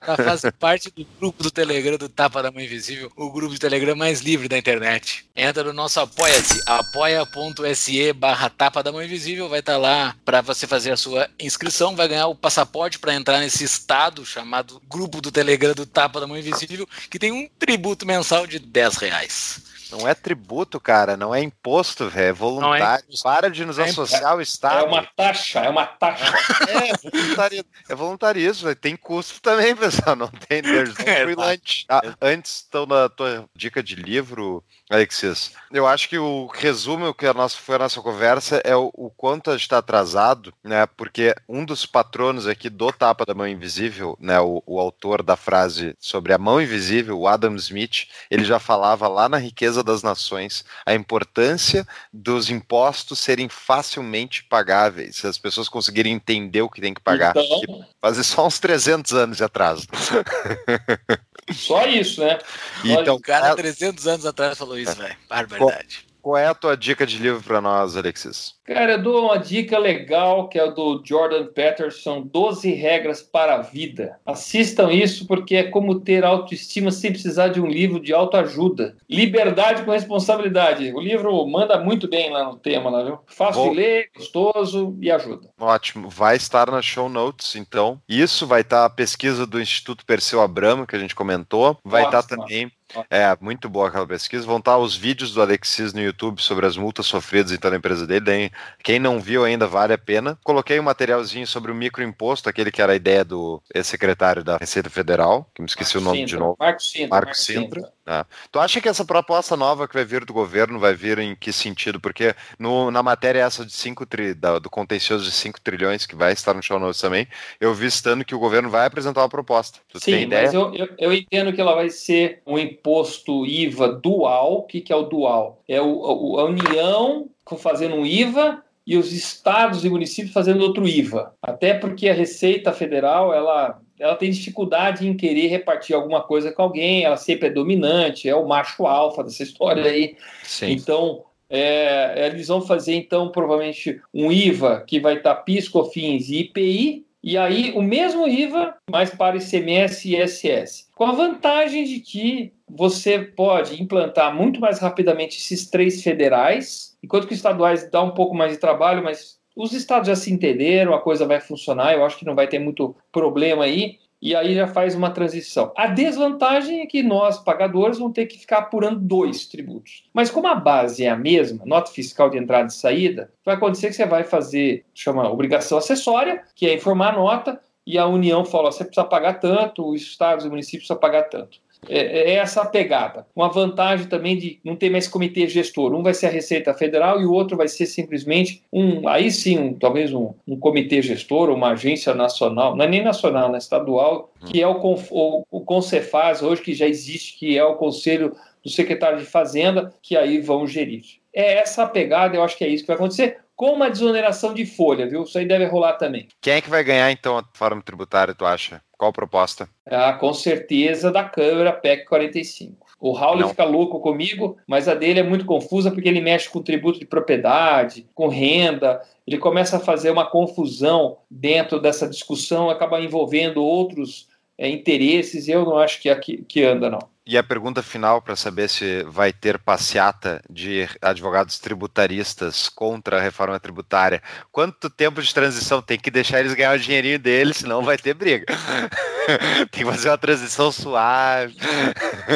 para fazer parte do grupo do Telegram do Tapa da Mãe Invisível, o grupo de Telegram mais livre da internet. Entra no nosso apoia-se, apoia.se barra Tapa da Mãe Invisível, vai tá lá para você fazer a sua inscrição, vai ganhar o passaporte para entrar nesse estado chamado Grupo do Telegram do Tapa da Mãe Invisível, que tem um tributo mensal de 10 reais. Não é tributo, cara, não é imposto, velho, é voluntário. É Para de nos é associar ao Estado. É uma taxa, é uma taxa. é, voluntarismo, é voluntarismo, tem custo também, pessoal, não tem, there's no free lunch. Ah, antes, então, da tua dica de livro, Alexis, eu acho que o resumo que a nossa, foi a nossa conversa é o, o quanto a gente está atrasado, né? Porque um dos patronos aqui do Tapa da Mão Invisível, né? O, o, autor da frase sobre a mão invisível, o Adam Smith, ele já falava lá na Riqueza das Nações a importância dos impostos serem facilmente pagáveis, se as pessoas conseguirem entender o que tem que pagar. Então... Fazer só uns 300 anos de atraso. Só isso, né? Então, o cara, 300 anos atrás, falou isso, velho. Barbaridade. Qual é a tua dica de livro para nós, Alexis? Cara, eu dou uma dica legal que é do Jordan Peterson, 12 regras para a vida. Assistam isso porque é como ter autoestima sem precisar de um livro de autoajuda. Liberdade com responsabilidade. O livro manda muito bem lá no tema, lá, viu? Fácil Vou... de ler, gostoso e ajuda. Ótimo. Vai estar nas show notes, então. Isso vai estar a pesquisa do Instituto Perseu Abramo, que a gente comentou. Vai Nossa, estar também é, muito boa aquela pesquisa. Vão estar os vídeos do Alexis no YouTube sobre as multas sofridas então na empresa dele. Quem não viu ainda, vale a pena. Coloquei um materialzinho sobre o microimposto, aquele que era a ideia do ex-secretário da Receita Federal, que me esqueci o nome Sintra. de novo. Marco Sintra. Marco, Sintra. Sintra. Ah. Tu acha que essa proposta nova que vai vir do governo vai vir em que sentido? Porque no, na matéria essa de cinco tri, da, do contencioso de 5 trilhões, que vai estar no show notes também, eu vi estando que o governo vai apresentar uma proposta. Tu Sim, mas eu, eu, eu, entendo que ela vai ser um imposto IVA dual. O que, que é o dual? É o, a União fazendo um IVA e os estados e municípios fazendo outro IVA. Até porque a Receita Federal, ela ela tem dificuldade em querer repartir alguma coisa com alguém, ela sempre é dominante, é o macho alfa dessa história aí. Sim. Então, é, eles vão fazer, então, provavelmente um IVA que vai estar PIS, COFINS e IPI, e aí o mesmo IVA, mas para ICMS e ISS. Com a vantagem de que você pode implantar muito mais rapidamente esses três federais, enquanto que os estaduais dá um pouco mais de trabalho, mas os estados já se entenderam, a coisa vai funcionar, eu acho que não vai ter muito problema aí, e aí já faz uma transição. A desvantagem é que nós, pagadores, vamos ter que ficar apurando dois tributos. Mas como a base é a mesma, nota fiscal de entrada e saída, vai acontecer que você vai fazer, chama obrigação acessória, que é informar a nota, e a União fala, você precisa pagar tanto, os estados e municípios precisam pagar tanto. É, é essa a pegada. Uma vantagem também de não ter mais comitê gestor. Um vai ser a Receita Federal e o outro vai ser simplesmente um, aí sim, um, talvez um, um comitê gestor, uma agência nacional, não é nem nacional, é estadual, que é o, o, o Concefaz, hoje que já existe, que é o Conselho do Secretário de Fazenda, que aí vão gerir. É essa a pegada, eu acho que é isso que vai acontecer com uma desoneração de folha, viu? Isso aí deve rolar também. Quem é que vai ganhar, então, a forma tributária, tu acha? Qual a proposta? Ah, com certeza da Câmara PEC 45. O Raul fica louco comigo, mas a dele é muito confusa porque ele mexe com tributo de propriedade, com renda, ele começa a fazer uma confusão dentro dessa discussão, acaba envolvendo outros é, interesses, e eu não acho que, aqui, que anda, não. E a pergunta final para saber se vai ter passeata de advogados tributaristas contra a reforma tributária. Quanto tempo de transição tem que deixar eles ganhar o dinheirinho deles, senão vai ter briga. tem que fazer uma transição suave.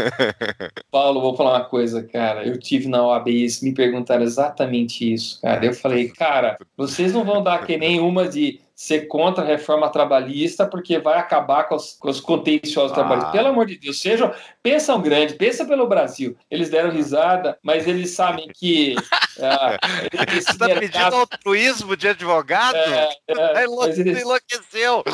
Paulo, vou falar uma coisa, cara. Eu tive na OAB e me perguntaram exatamente isso, cara. Eu falei, cara, vocês não vão dar que nem uma de ser contra a reforma trabalhista porque vai acabar com os, com os contenciosos ah. trabalhistas. Pelo amor de Deus, sejam, pensam grande, pensa pelo Brasil. Eles deram risada, mas eles sabem que. Uh, Você está mercado... pedindo altruísmo de advogado? É, é, enlouqueceu.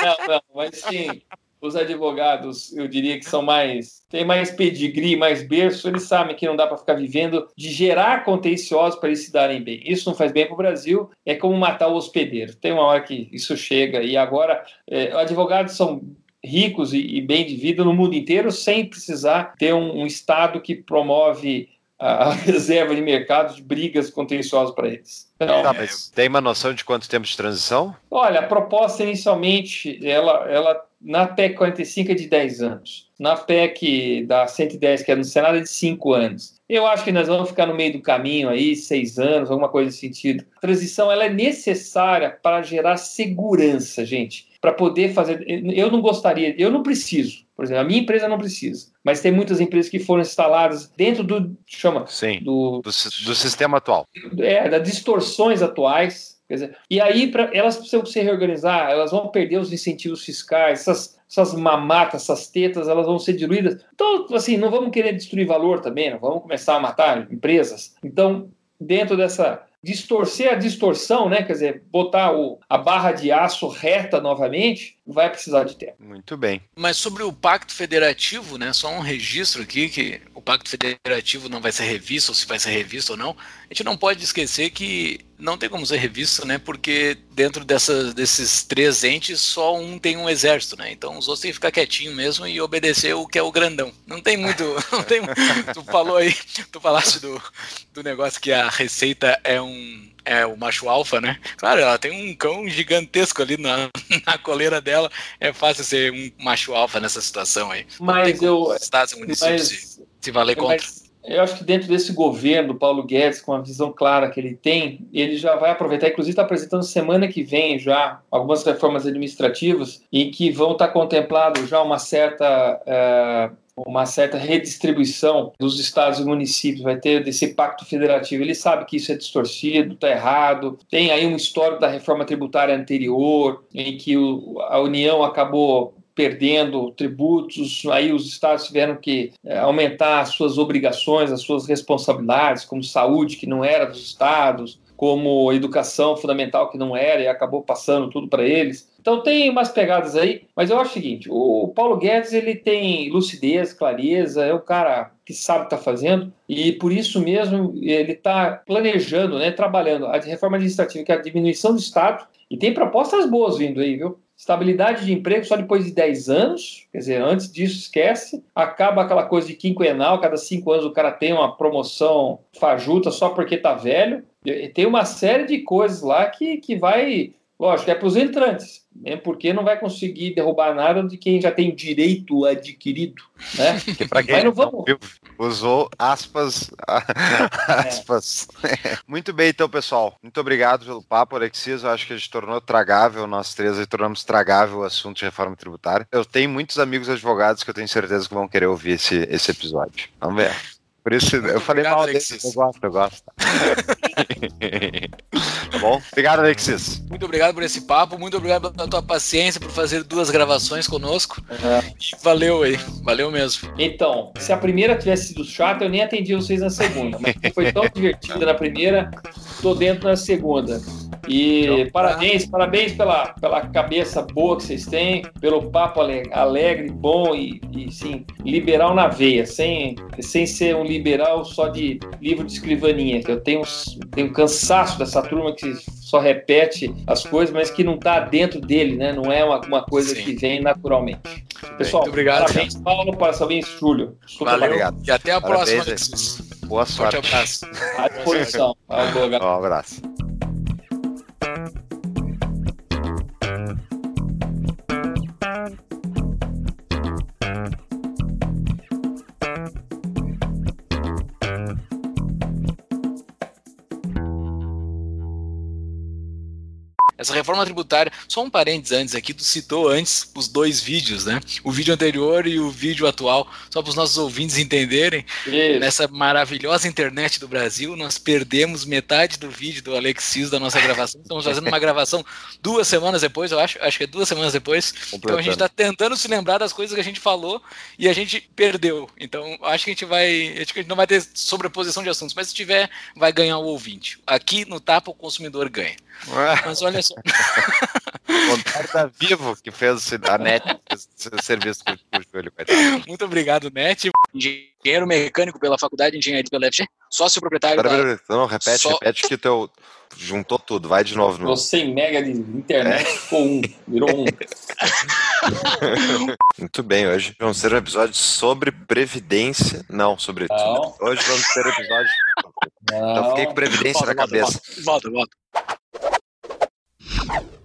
Não, não, mas sim os advogados, eu diria que são mais. têm mais pedigree, mais berço, eles sabem que não dá para ficar vivendo de gerar contenciosos para eles se darem bem. Isso não faz bem para o Brasil, é como matar o hospedeiro. Tem uma hora que isso chega, e agora é, advogados são ricos e, e, bem de vida no mundo inteiro sem precisar ter um, um Estado que promove a, reserva de mercado de brigas contenciosas para eles. Então, tá, tem uma noção de quanto tempo de transição? Olha, a proposta inicialmente, ela, ela na PEC 45 é de 10 anos. Na PEC da 110, que é no Senado, é de 5 anos. Eu acho que nós vamos ficar no meio do caminho aí, 6 anos, alguma coisa nesse sentido. A transição ela é necessária para gerar segurança, gente. Para poder fazer. Eu não gostaria, eu não preciso. Por exemplo, a minha empresa não precisa, mas tem muitas empresas que foram instaladas dentro do. chama. Sim. Do, do, do sistema atual. É, das distorções atuais Dizer, e aí, pra, elas precisam se reorganizar, elas vão perder os incentivos fiscais, essas, essas mamatas, essas tetas, elas vão ser diluídas. Então, assim, não vamos querer destruir valor também, não vamos começar a matar empresas. Então, dentro dessa distorcer a distorção, né? Quer dizer, botar o, a barra de aço reta novamente, vai precisar de tempo. Muito bem. Mas sobre o Pacto Federativo, né? Só um registro aqui que o Pacto Federativo não vai ser revisto, ou se vai ser revisto ou não. A gente não pode esquecer que não tem como ser revisto, né? Porque dentro dessa, desses três entes, só um tem um exército, né? Então os outros têm que ficar quietinho mesmo e obedecer o que é o grandão. Não tem muito. Não tem, tu falou aí, tu falaste do, do negócio que a receita é um é o macho alfa, né? Claro, ela tem um cão gigantesco ali na, na coleira dela. É fácil ser um macho alfa nessa situação aí. Mas eu. Estados e municípios mas, se, se valer contra. Mas, eu acho que dentro desse governo, Paulo Guedes, com a visão clara que ele tem, ele já vai aproveitar, inclusive está apresentando semana que vem já algumas reformas administrativas e que vão estar tá contemplado já uma certa uh, uma certa redistribuição dos estados e municípios, vai ter desse pacto federativo. Ele sabe que isso é distorcido, está errado. Tem aí um histórico da reforma tributária anterior, em que o, a União acabou perdendo tributos, aí os estados tiveram que é, aumentar as suas obrigações, as suas responsabilidades, como saúde, que não era dos estados, como educação fundamental, que não era, e acabou passando tudo para eles. Então tem umas pegadas aí, mas eu acho o seguinte: o Paulo Guedes ele tem lucidez, clareza, é o cara que sabe o que está fazendo e por isso mesmo ele está planejando, né, trabalhando a reforma administrativa, que é a diminuição do Estado, e tem propostas boas vindo aí, viu? Estabilidade de emprego só depois de 10 anos, quer dizer, antes disso esquece. Acaba aquela coisa de quinquenal, cada cinco anos o cara tem uma promoção fajuta só porque tá velho. Tem uma série de coisas lá que, que vai Lógico, é para os entrantes, mesmo porque não vai conseguir derrubar nada de quem já tem direito adquirido, né? Que para quem Mas não vamos... usou aspas, aspas. É. Muito bem, então, pessoal. Muito obrigado pelo papo, Alexias. Eu acho que a gente tornou tragável, nós três aí tornamos tragável o assunto de reforma tributária. Eu tenho muitos amigos advogados que eu tenho certeza que vão querer ouvir esse, esse episódio. Vamos ver. Por isso eu falei obrigado, mal Alexis. dele. Eu gosto, eu gosto. tá bom? Obrigado, Alexis. Muito obrigado por esse papo, muito obrigado pela tua paciência por fazer duas gravações conosco. Uhum. valeu aí, valeu mesmo. Então, se a primeira tivesse sido chata, eu nem atendi vocês na segunda. Mas foi tão divertida na primeira, tô dentro na segunda. E então, tá. parabéns, parabéns pela, pela cabeça boa que vocês têm, pelo papo alegre, bom e, e sim, liberal na veia, sem, sem ser um liberal só de livro de escrivaninha, que eu tenho, tenho cansaço dessa turma que só repete as coisas, mas que não está dentro dele, né? Não é uma, uma coisa sim. que vem naturalmente. Pessoal, Muito obrigado, parabéns, Paulo, parabéns, Júlio. Valeu. Obrigado. E até a próxima, Alexis. Boa sorte. Forte abraço. À disposição. Um abraço. Essa reforma tributária. Só um parênteses antes aqui, tu citou antes os dois vídeos, né? O vídeo anterior e o vídeo atual, só para os nossos ouvintes entenderem. Isso. Nessa maravilhosa internet do Brasil, nós perdemos metade do vídeo do Alexis da nossa gravação. Estamos fazendo uma gravação duas semanas depois, eu acho, acho que é duas semanas depois. Então a gente está tentando se lembrar das coisas que a gente falou e a gente perdeu. Então acho que a gente vai, acho que a gente não vai ter sobreposição de assuntos, mas se tiver, vai ganhar o ouvinte. Aqui no Tapa o consumidor ganha. Mas olha só. O da Vivo que fez a NET, o serviço com o joelho. Muito obrigado, NET. Engenheiro mecânico pela Faculdade de Engenharia pela FG. Sócio proprietário pera, da... Não, repete, Só... repete que teu... Juntou tudo, vai de novo. No... 100 mega de internet é. ficou um, virou um. Muito bem, hoje vamos ter um episódio sobre previdência. Não, sobre. Não. Hoje vamos ter um episódio. Não. Então fiquei com previdência volta, na cabeça. Volta, volta. volta. you